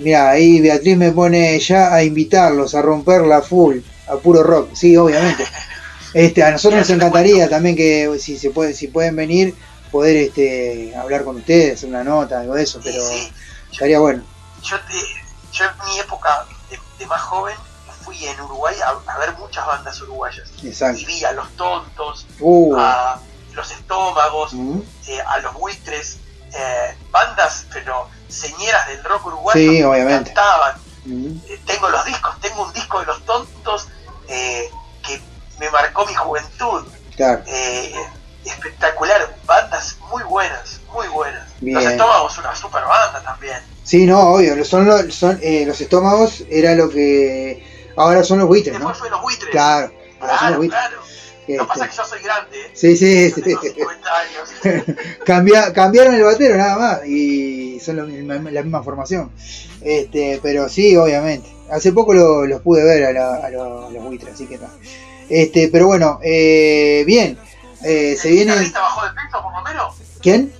S9: mira ahí Beatriz me pone ya a invitarlos a romperla full a puro rock sí obviamente este a nosotros nos encantaría también que si se puede si pueden venir poder este hablar con ustedes hacer una nota algo de eso pero estaría bueno
S19: Yo, yo en mi época de, de más joven fui en Uruguay a, a ver muchas bandas uruguayas.
S9: Exacto.
S19: Y vi a Los Tontos,
S9: Uh.
S19: a Los Estómagos,
S9: Mm.
S19: eh, a Los Buitres, eh, bandas, pero señeras del rock uruguayo
S9: Sí,
S19: que me
S9: obviamente.
S19: encantaban.
S9: Mm.
S19: Eh, tengo los discos, tengo un disco de Los Tontos eh, que me marcó mi juventud.
S9: Claro.
S19: Eh, espectacular, bandas muy buenas, muy buenas.
S9: Bien.
S19: Los Estómagos, una super banda también.
S9: Sí, no, obvio, son, los, son eh, los estómagos, era lo que ahora son los buitres, ¿no?
S19: Después fue Los Buitres.
S9: Claro, ahora son los
S19: Claro,
S9: buitres.
S19: claro. Lo que pasa es que yo soy grande, ¿eh?
S9: Sí, sí, sí.
S19: Tengo 50 años.
S9: Cambia- cambiaron el batero nada más y son lo- la, misma formación. Este, pero sí, obviamente. Hace poco lo- los pude ver a, la- a lo- a los buitres, así que está. Este, pero bueno, eh, bien. Eh, se
S19: ¿El
S9: viene.
S19: guitarrista bajó de peso por lo menos?
S9: ¿Quién?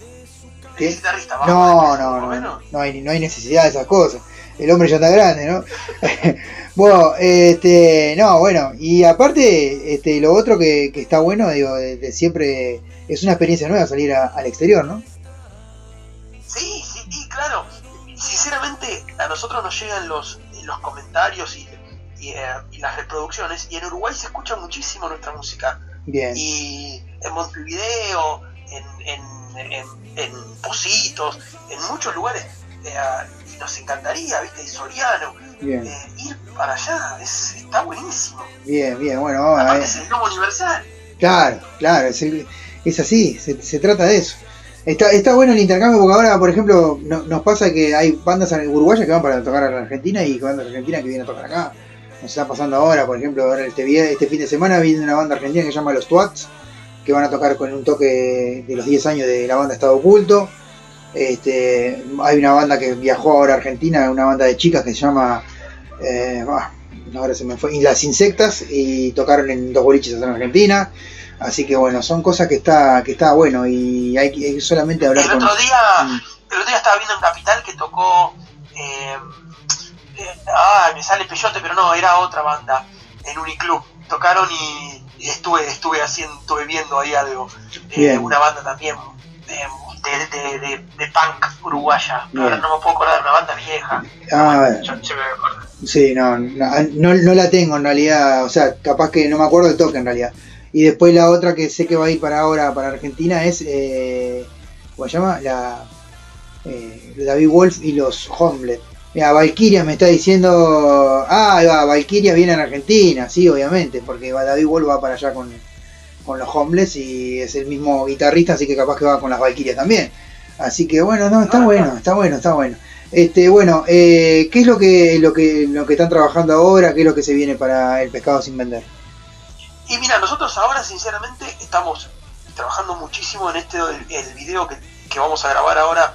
S19: ¿El
S9: ¿Qué?
S19: guitarrista bajó de
S9: No,
S19: peso
S9: no,
S19: por
S9: no, no hay, no hay necesidad de esas cosas. El hombre ya está grande, ¿no? bueno, este, no, bueno, y aparte, este, lo otro que, que está bueno, digo, de, de siempre es una experiencia nueva salir a- al exterior, ¿no?
S19: Sí, sí, y claro, sinceramente a nosotros nos llegan los, los comentarios y, y, eh, y las reproducciones y en Uruguay se escucha muchísimo nuestra música.
S9: Bien.
S19: Y en Montevideo, en, en, en, en Positos, en muchos lugares, eh, y nos encantaría, ¿viste? Y Soriano,
S9: Bien,
S19: eh, ir para allá, es, está buenísimo.
S9: bien, bien, bueno, vamos a ver.
S19: es el idioma universal.
S9: Claro, claro, es, el- es así, se, se trata de eso. Está, está bueno el intercambio porque ahora, por ejemplo, no- nos pasa que hay bandas uruguayas que van para tocar a la Argentina y bandas argentinas que vienen a tocar acá. Nos está pasando ahora, por ejemplo, ahora este, este fin de semana viene una banda argentina que se llama Los Twats, que van a tocar con un toque de los 10 años de la banda Estado Oculto. Este, hay una banda que viajó ahora a Argentina, una banda de chicas que se llama... eh, ah, ahora se me fue. Y Las Insectas, y tocaron en dos boliches en Argentina. Así que bueno, son cosas que está, que está bueno y hay que solamente hablar
S19: El
S9: con...
S19: otro día, el otro día estaba viendo en Capital que tocó. Eh, eh, ah, me sale Peyote, pero no, era otra banda en Uniclub. Tocaron y, y estuve estuve haciendo, estuve viendo ahí algo. Eh, una banda también eh, de, de, de, de punk uruguaya. Ahora no me puedo acordar, una banda vieja.
S9: Ah, bueno.
S19: Yo, yo me acuerdo.
S9: Sí, no, no, no, no la tengo en realidad, o sea, capaz que no me acuerdo del toque en realidad. Y después la otra que sé que va a ir para ahora, para Argentina, es, eh, ¿cómo se llama? La eh, David Wolf y los Homeless. Mira, Valkyria me está diciendo, ah, va, Valkyria viene en Argentina, sí, obviamente, porque David Wolf va para allá con, con los Homeless y es el mismo guitarrista, así que capaz que va con las Valkyrias también. Así que bueno, no, está bueno, está bueno, está bueno. Este, bueno, eh, ¿qué es lo que, lo que lo que están trabajando ahora? ¿Qué es lo que se viene para el pescado sin vender?
S19: Y mira, nosotros ahora sinceramente estamos trabajando muchísimo en este el video que, que vamos a grabar ahora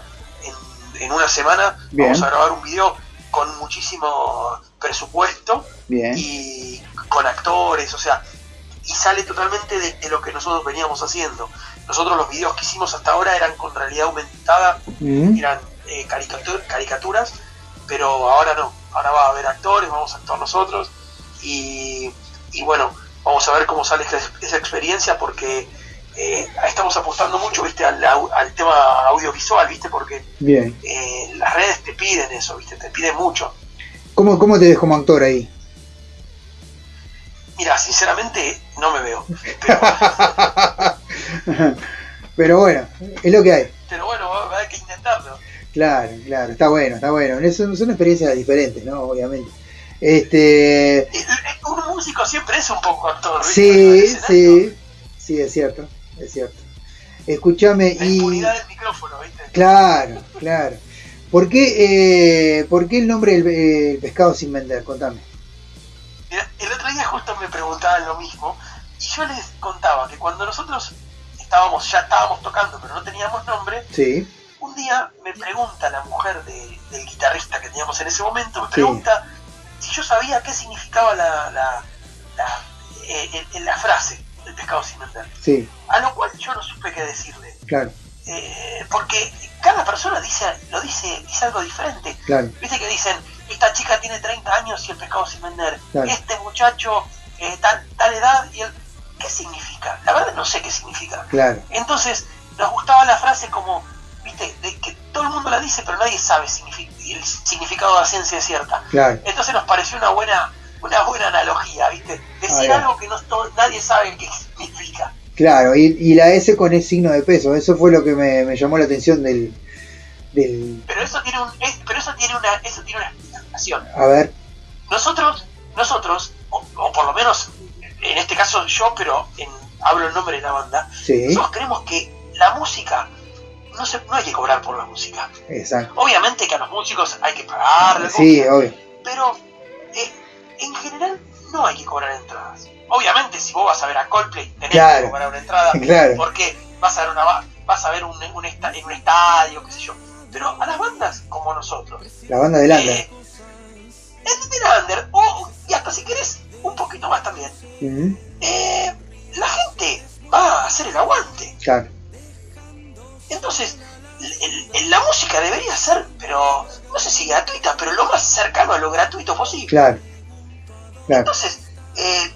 S19: en, una semana.
S9: Bien.
S19: Vamos a grabar un video con muchísimo presupuesto
S9: Bien.
S19: y con actores, o sea, y sale totalmente de, de lo que nosotros veníamos haciendo. Nosotros los videos que hicimos hasta ahora eran con realidad aumentada,
S9: Mm.
S19: eran eh, caricatu- caricaturas, pero ahora no, ahora va a haber actores, vamos a actuar nosotros y, y bueno, vamos a ver cómo sale esa, esa experiencia porque eh, estamos apostando mucho viste al, tema audiovisual, viste, porque
S9: Bien.
S19: eh, las redes te piden eso, viste, te piden mucho.
S9: ¿Cómo, ¿Cómo te ves como actor ahí?
S19: Mira, sinceramente no me veo,
S9: Pero bueno, es lo que hay.
S19: pero bueno, haber que intentarlo.
S9: Claro, claro, está bueno, está bueno. Son, son experiencias diferentes, ¿no? Obviamente. Este,
S19: Un músico siempre es un poco actor,
S9: sí, sí, sí, es cierto, es cierto. Escúchame y...
S19: Del micrófono, ¿viste?
S9: Claro, claro. ¿Por qué, eh, ¿por qué el nombre del eh, pescado sin vender? Contame.
S19: Mira, el otro día justo me preguntaban lo mismo y yo les contaba que cuando nosotros estábamos, ya estábamos tocando pero no teníamos nombre,
S9: Sí,
S19: un día me pregunta la mujer de- del guitarrista que teníamos en ese momento, me
S9: Sí.
S19: pregunta si yo sabía qué significaba la, la, la, eh, la frase del pescado sin vender.
S9: sí,
S19: A lo cual yo no supe qué decirle.
S9: claro,
S19: Eh, porque cada persona dice lo dice, dice algo diferente.
S9: claro,
S19: Viste que dicen, esta chica tiene 30 años y el pescado sin vender.
S9: Claro.
S19: Este muchacho, eh, tal, tal edad, y el... ¿qué significa? La verdad no sé qué significa.
S9: claro,
S19: Entonces, nos gustaba la frase como, viste, de que todo el mundo la dice, pero nadie sabe signifi- el significado de la ciencia cierta.
S9: claro.
S19: Entonces nos pareció una buena una buena analogía, ¿viste? Decir algo que no nadie sabe qué significa.
S9: Claro, y, y la S con el signo de peso, eso fue lo que me, me llamó la atención del, del...
S19: Pero eso tiene un, es- pero eso tiene una, eso tiene una explicación.
S9: A ver,
S19: Nosotros, nosotros, o, o por lo menos en este caso yo, pero en, hablo en nombre de la banda,
S9: sí,
S19: nosotros creemos que la música no se, no hay que cobrar por la música.
S9: exacto.
S19: Obviamente que a los músicos hay que pagarles,
S9: Sí, obvio.
S19: pero eh, en general no hay que cobrar entradas. Obviamente si vos vas a ver a Coldplay tenés
S9: Claro.
S19: que cobrar una entrada
S9: Claro.
S19: porque vas a ver una vas a ver un, un esta- en un estadio, qué sé yo. Pero a las bandas como nosotros,
S9: La banda del Under.
S19: eh, en el under, o y hasta si querés un poquito más también, eh, la gente va a hacer el aguante.
S9: Claro,
S19: Entonces, el- el- la música debería ser, pero no sé si gratuita, pero lo más cercano a lo gratuito posible.
S9: claro. Claro,
S19: Entonces, eh,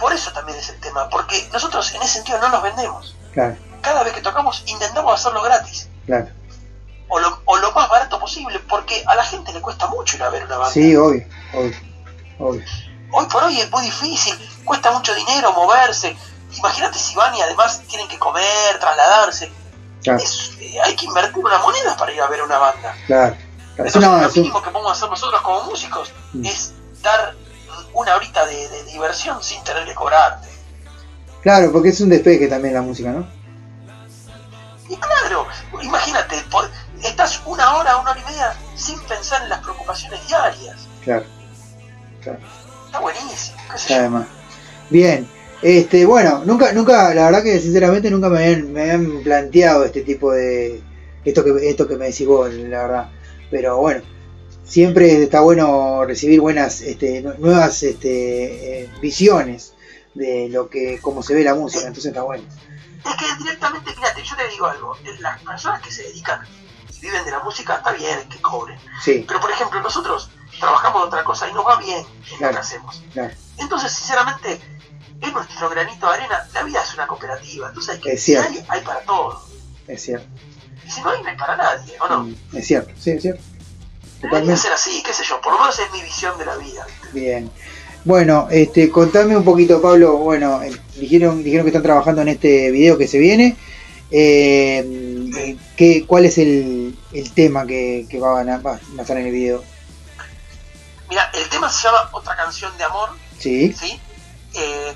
S19: por eso también es el tema, porque nosotros en ese sentido no nos vendemos.
S9: claro,
S19: Cada vez que tocamos intentamos hacerlo gratis,
S9: claro.
S19: o lo, o lo más barato posible, porque a la gente le cuesta mucho ir a ver una banda.
S9: Sí, obvio, obvio, obvio.
S19: Hoy por hoy es muy difícil, cuesta mucho dinero moverse. Imagínate si van y además tienen que comer, trasladarse.
S9: Claro,
S19: Es- eh, hay que invertir una moneda para ir a ver una banda.
S9: claro. claro. Es
S19: Entonces,
S9: una-
S19: lo mínimo que podemos hacer nosotros como músicos
S9: Mm.
S19: es dar una horita de, de diversión sin tener que cobrarte.
S9: Claro, porque es un despeje también la música, ¿no?
S19: Y claro, imagínate, estás una hora, una hora y media sin pensar en las preocupaciones diarias.
S9: Claro, claro.
S19: Está buenísimo, qué sé
S9: Está
S19: yo.
S9: de más. Bien, este, bueno, nunca, nunca, la verdad que sinceramente nunca me habían, me habían planteado este tipo de, esto que, esto que me decís vos, la verdad. Pero bueno, siempre está bueno recibir buenas, este, nu- nuevas, este, eh, visiones de lo que, cómo se ve la música, entonces está bueno.
S19: Es que directamente, fíjate, yo te digo algo, las personas que se dedican y viven de la música está bien que cobren.
S9: Sí,
S19: Pero por ejemplo, nosotros trabajamos de otra cosa y nos va bien en lo que hacemos.
S9: claro,
S19: Entonces, sinceramente, es nuestro granito de arena. La vida es una cooperativa. Entonces, hay que
S9: Es cierto.
S19: hay, hay para todo.
S9: es cierto,
S19: Y si no hay, no hay para nadie, ¿o no?
S9: es cierto, sí, es cierto.
S19: Debería ser así, qué sé yo. Por lo menos es mi visión de la vida.
S9: Bien. Bueno, este, contame un poquito, Pablo. Bueno, eh, dijeron, dijeron que están trabajando en este video que se viene. Eh, ¿qué, ¿Cuál es el, el tema que, que va, a, va a estar en el video?
S19: Mira, el tema se llama Otra canción de amor,
S9: Sí,
S19: ¿sí? Eh,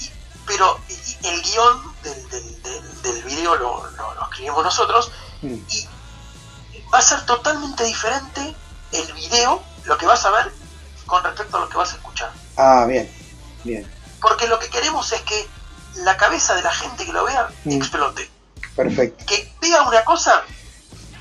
S19: y- pero y el guion del, del, del, del video lo, lo- lo escribimos nosotros
S9: Mm.
S19: y va a ser totalmente diferente el video, lo que vas a ver, con respecto a lo que vas a escuchar.
S9: Ah, bien, bien,
S19: Porque lo que queremos es que la cabeza de la gente que lo vea
S9: Mm.
S19: explote.
S9: perfecto.
S19: Que vea una cosa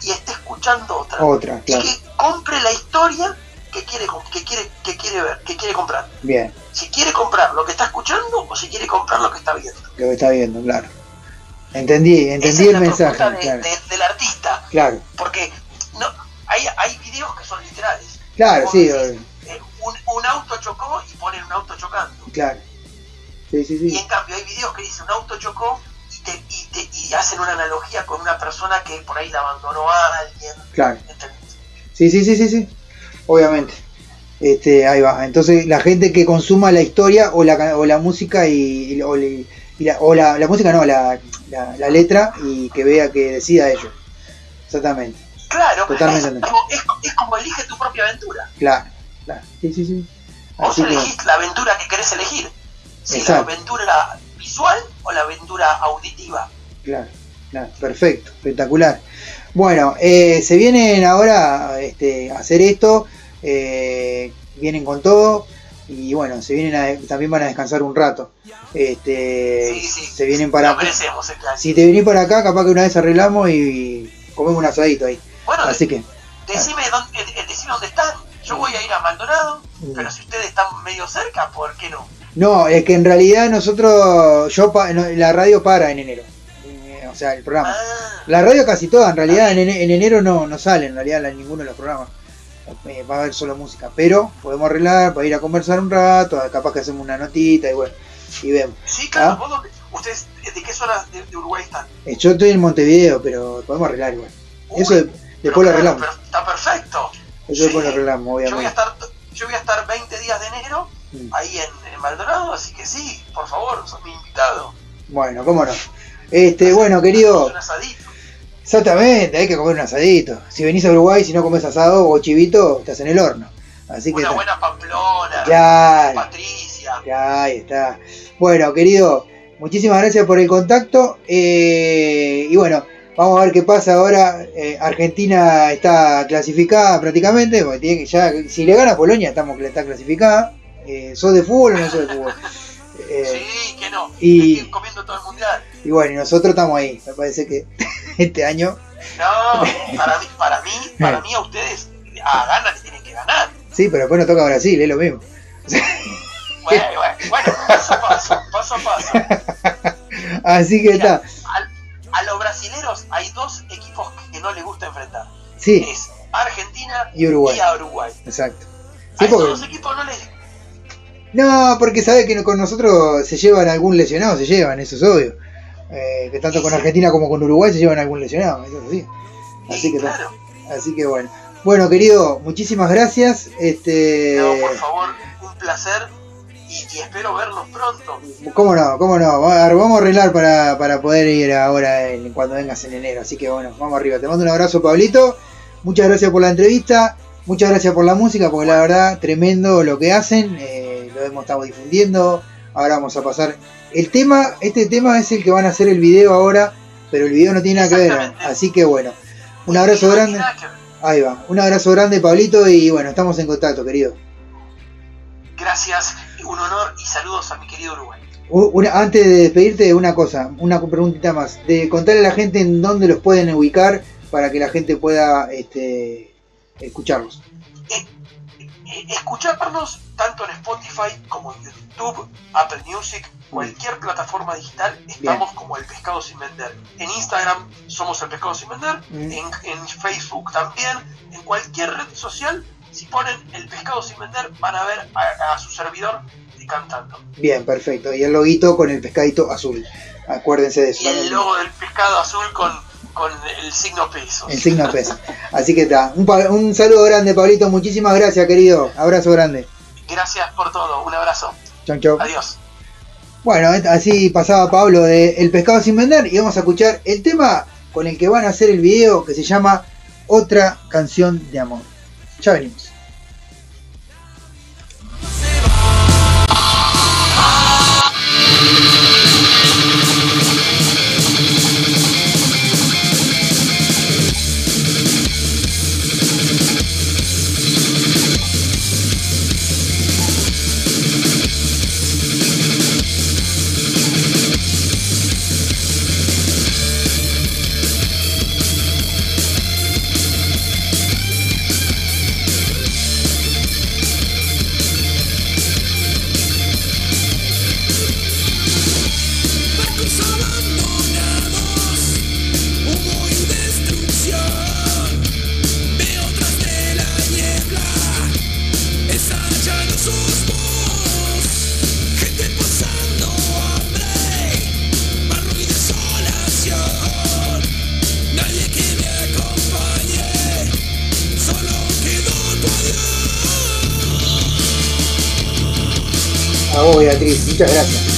S19: y esté escuchando otra.
S9: Otra,
S19: Y
S9: claro.
S19: que compre la historia que quiere, que quiere, que quiere ver, que quiere comprar.
S9: Bien,
S19: Si quiere comprar lo que está escuchando o si quiere comprar lo que está viendo.
S9: lo que está viendo, claro. Entendí,
S19: Esa
S9: entendí
S19: es
S9: el
S19: la
S9: mensaje,
S19: de- de- del artista.
S9: Claro,
S19: Porque no, hay, hay videos que son literales.
S9: claro, sí,
S19: decís,
S9: eh,
S19: un, un auto chocó y ponen un auto chocando.
S9: claro. Sí, sí,
S19: Y
S9: sí,
S19: en cambio hay videos que dicen un auto chocó y, te, y, te- y hacen una analogía con una persona que por ahí la abandonó a alguien.
S9: claro.
S19: ¿entendés?
S9: Sí, sí, sí, sí, sí. Obviamente. Este, ahí va. Entonces, la gente que consuma la historia o la, o la música y, y- o, le- y la, o la, la música no, la, la, la letra y que vea que decida ello. Exactamente.
S19: Claro,
S9: Totalmente
S19: es, como, es, es como elige tu propia aventura.
S9: Claro, claro. Sí, sí, sí.
S19: Vos
S9: Así que,
S19: elegís la aventura que querés elegir. Si
S9: Exacto.
S19: la aventura visual o la aventura auditiva.
S9: claro, claro. Perfecto, espectacular. Bueno, eh, se vienen ahora este, a hacer esto. eh, vienen con todo. Y bueno, se vienen a- también van a descansar un rato. Este,
S19: Sí, sí.
S9: se vienen para
S19: Lo merecemos, es claro.
S9: Si te venís para acá, capaz que una vez arreglamos y comemos un asadito ahí.
S19: Bueno,
S9: Así que,
S19: Decime dónde, eh, decime dónde están. Yo voy a ir a Maldonado,
S9: Mm.
S19: pero si ustedes están medio cerca, ¿por qué no?
S9: no, es que en realidad nosotros, yo la radio para en enero. Eh, O sea, el programa.
S19: Ah,
S9: La radio casi toda, en realidad en, ene- en enero no, no sale, en realidad ninguno de los programas. Eh, va a haber solo música, pero podemos arreglar para ir a conversar un rato, capaz que hacemos una notita y bueno, y vemos.
S19: Sí, claro,
S9: ¿Ah?
S19: ¿Ustedes de qué zona de, de Uruguay están?
S9: Yo estoy en Montevideo, pero podemos arreglar igual. Eso de- después lo arreglamos.
S19: Pero está perfecto.
S9: Después lo
S19: Sí.
S9: arreglamos,
S19: Yo voy, a
S9: obviamente.
S19: estar, yo voy a estar 20 días de enero ahí en, en Maldonado, así que sí, por favor, sos mi invitado.
S9: Bueno, cómo no. Este, bueno, querido.
S19: Un asadito.
S9: Exactamente, hay que comer un asadito. Si venís a Uruguay, si no comes asado o chivito, estás en el horno. Así que.
S19: Una buena pamplona,
S9: Claro.
S19: Patricia.
S9: Ya, ahí está. Bueno, querido, muchísimas gracias por el contacto. eh, y bueno, vamos a ver qué pasa ahora. Eh, Argentina está clasificada prácticamente. porque tiene que ya, si le gana a Polonia, estamos está clasificada. Eh, ¿Sos de fútbol o no sos de fútbol? Eh,
S19: Sí, que no.
S9: y-
S19: comiendo todo el mundial.
S9: y bueno, y nosotros estamos ahí. Me parece que este año,
S19: No, para mí, para mí, para mí a ustedes, a ganas le tienen que ganar.
S9: sí, pero después nos toca Brasil, es lo mismo.
S19: Bueno, bueno, bueno, paso a paso, paso a paso.
S9: Así que está.
S19: A los brasileros hay dos equipos que no les gusta enfrentar.
S9: Sí,
S19: Es Argentina
S9: Y Uruguay.
S19: a Uruguay.
S9: exacto.
S19: a
S9: Sí,
S19: esos
S9: porque-
S19: dos equipos no les...
S9: No, porque sabe que con nosotros se llevan algún lesionado, se llevan, eso es obvio. Eh, que tanto con Argentina como con Uruguay se llevan algún lesionado, eso es así. Así que, está. así que bueno. Bueno, querido, muchísimas gracias. Este,
S19: No, por favor, un placer y, y espero verlos pronto.
S9: ¿Cómo no? ¿Cómo no? Vamos a vamos a arreglar para, para poder ir ahora en- cuando vengas en enero. Así que bueno, vamos arriba. Te mando un abrazo, Pablito. Muchas gracias por la entrevista. Muchas gracias por la música, porque la verdad, tremendo lo que hacen. eh, lo hemos estado difundiendo. Ahora vamos a pasar. El tema, este tema es el que van a hacer el video ahora, pero el video no tiene nada que ver. Así que bueno, un abrazo grande. Ahí va, un abrazo grande, Pablito, y bueno, estamos en contacto, querido.
S19: Gracias, un honor y saludos a mi querido Uruguay.
S9: Una- antes de despedirte, una cosa, una preguntita más. De contarle a la gente en dónde los pueden ubicar para que la gente pueda este, escucharlos.
S19: Eh, escucharnos tanto en Spotify como en YouTube, Apple Music, cualquier plataforma digital, estamos como El Pescado Sin Vender. En Instagram somos El Pescado Sin Vender,
S9: Mm.
S19: en, en Facebook también, en cualquier red social, si ponen El Pescado Sin Vender van a ver a, a su servidor cantando.
S9: Bien, perfecto. Y el loguito con el pescadito azul. Acuérdense de eso.
S19: Y el
S9: también.
S19: logo del pescado azul con, con el signo peso.
S9: El signo pesa. Así que está. Un, un saludo grande, Pablito. Muchísimas gracias, querido. Abrazo grande.
S19: Gracias por todo, un abrazo.
S9: Chau, chau.
S19: Adiós.
S9: Bueno, así pasaba Pablo de El pescado sin vender y vamos a escuchar el tema con el que van a hacer el video que se llama Otra canción de amor. Ya venimos. Muchas gracias.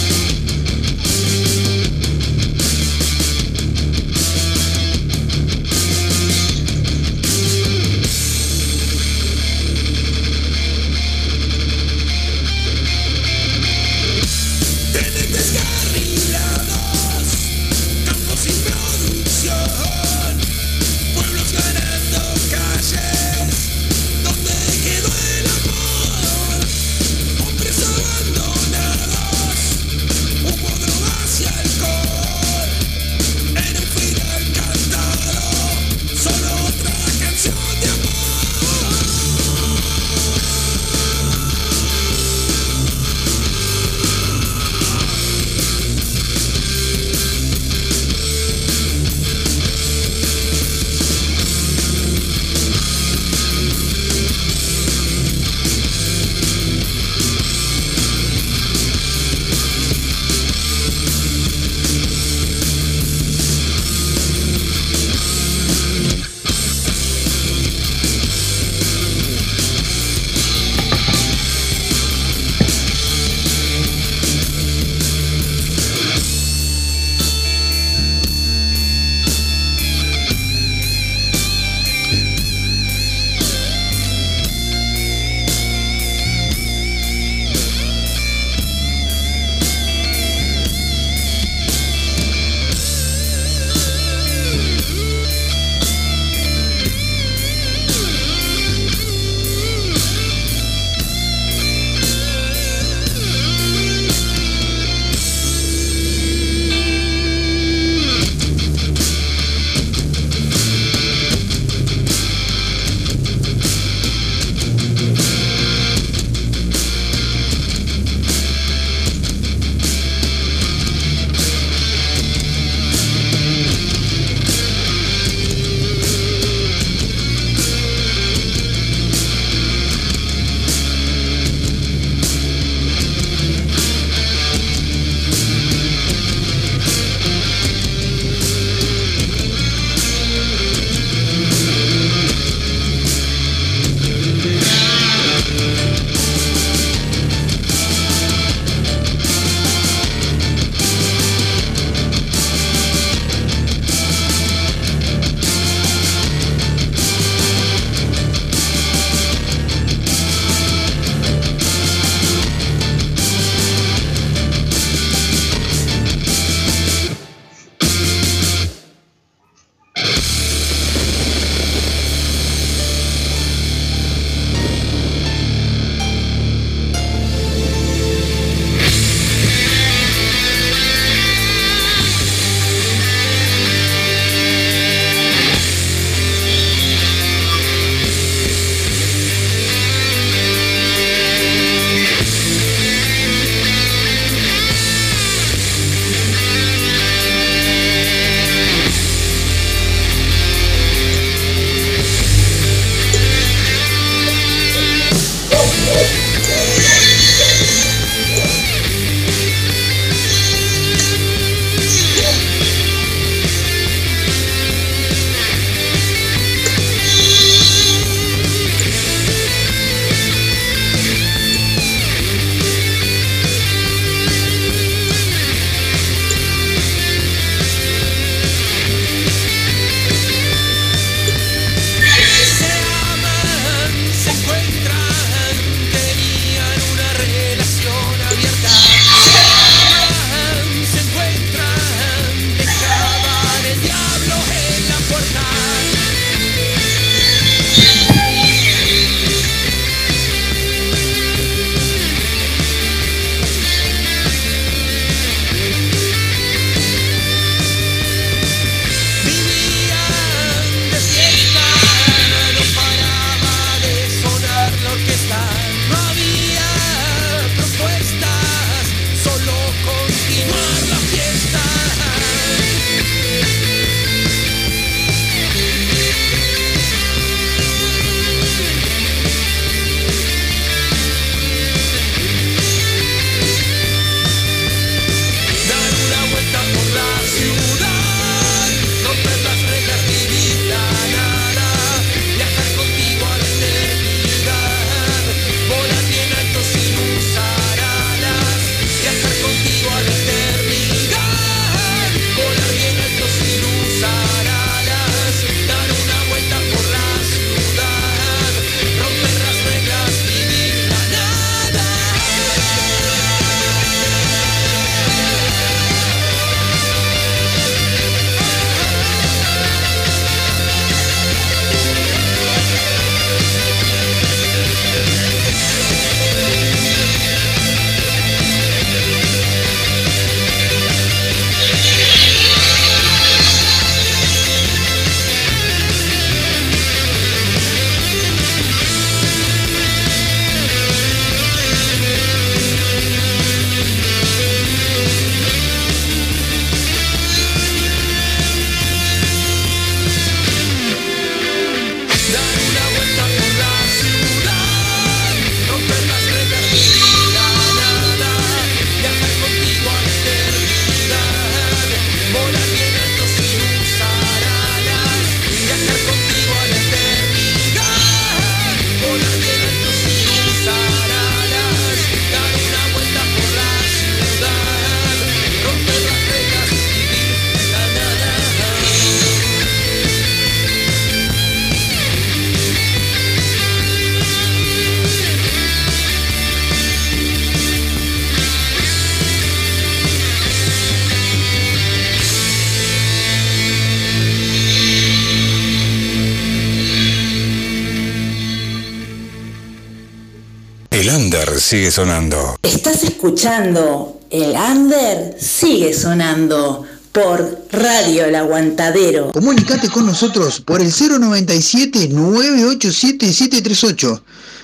S5: Sigue sonando.
S15: Estás escuchando El Under sigue sonando por Radio El Aguantadero.
S8: Comunicate con nosotros por el 097-987-738.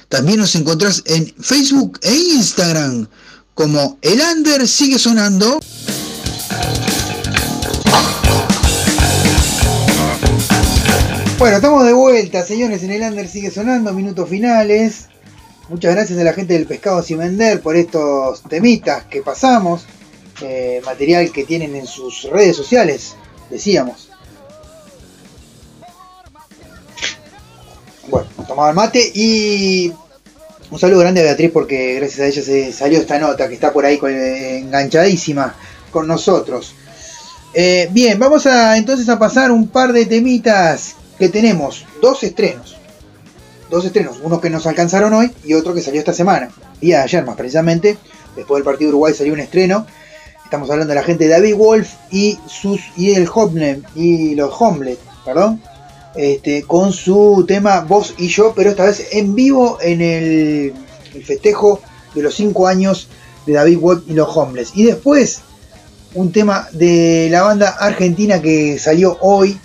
S8: También nos encontrás en Facebook e Instagram como El Under sigue sonando.
S9: Bueno, estamos de vuelta, señores, en el Under sigue sonando, minutos finales. Muchas gracias a la gente del Pescado Sin Vender por estos temitas que pasamos. eh, material que tienen en sus redes sociales, decíamos. Bueno, tomaba el mate y un saludo grande a Beatriz porque gracias a ella se salió esta nota que está por ahí enganchadísima con nosotros. Eh, bien, vamos a entonces a pasar un par de temitas que tenemos. Dos estrenos. Dos estrenos. Uno que nos alcanzaron hoy y otro que salió esta semana. Día de ayer más precisamente. Después del partido de Uruguay salió un estreno. Estamos hablando de la gente de David Wolf y sus y el Hobnet y los Homelet, perdón. Este, con su tema Vos y yo, pero esta vez en vivo en el, el festejo de los 5 años de David Wolf y los Homeless. Y después un tema de la banda argentina que salió hoy,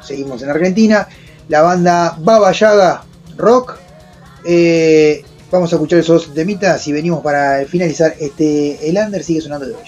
S9: seguimos en Argentina, la banda Baba Yaga Rock. Eh, vamos a escuchar esos temitas y venimos para finalizar este El Under sigue sonando de
S3: nada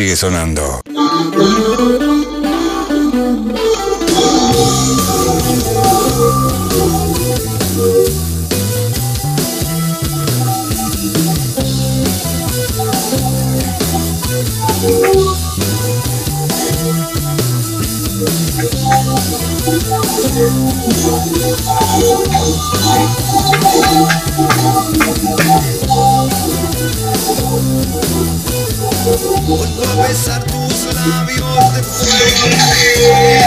S5: sigue sonando.
S3: Fuego.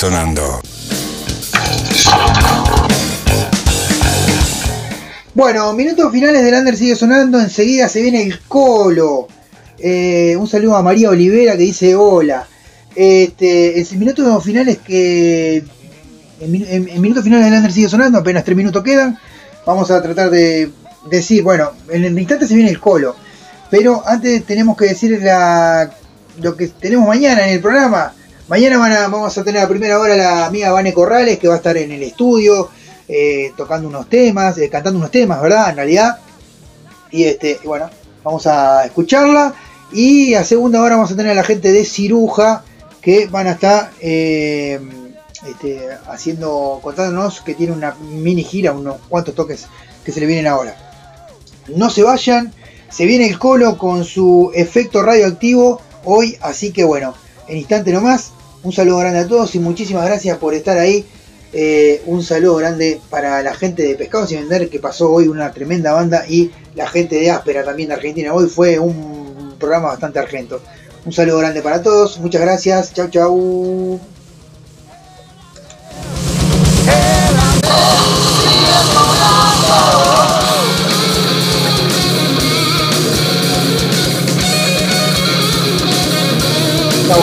S5: Sonando.
S9: Bueno, minutos finales del Under sigue sonando. Enseguida se viene el colo. Eh, un saludo a María Olivera que dice hola. Este, en minutos finales que. En, en- minutos finales del sigue sonando, apenas tres minutos quedan. Vamos a tratar de decir, bueno, en el instante se viene el colo. Pero antes tenemos que decir la, lo que tenemos mañana en el programa. Mañana van a- vamos a tener a primera hora la amiga Vane Corrales que va a estar en el estudio eh, tocando unos temas, eh, cantando unos temas, ¿verdad? En realidad. Y este, bueno, vamos a escucharla. Y a segunda hora vamos a tener a la gente de Ciruja que van a estar eh, este, haciendo, contándonos que tiene una mini gira, unos cuantos toques que se le vienen ahora. No se vayan, se viene el colo con su efecto radioactivo hoy, así que bueno, en instante nomás, un saludo grande a todos y muchísimas gracias por estar ahí. Eh, un saludo grande para la gente de Pescados y Vender que pasó hoy una tremenda banda y la gente de Áspera también de Argentina. Hoy fue un programa bastante argento. Un saludo grande para todos, muchas gracias, chau chau.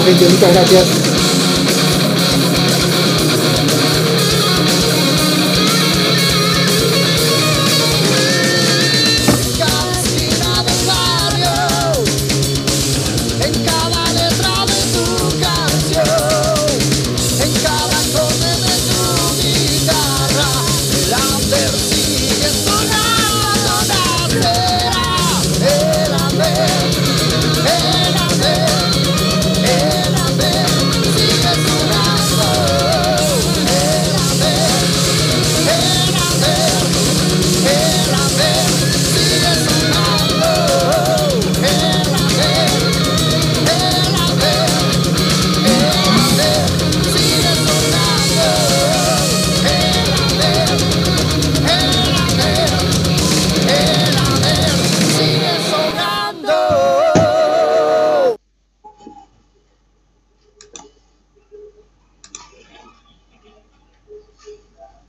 S9: gente, muchas gracias.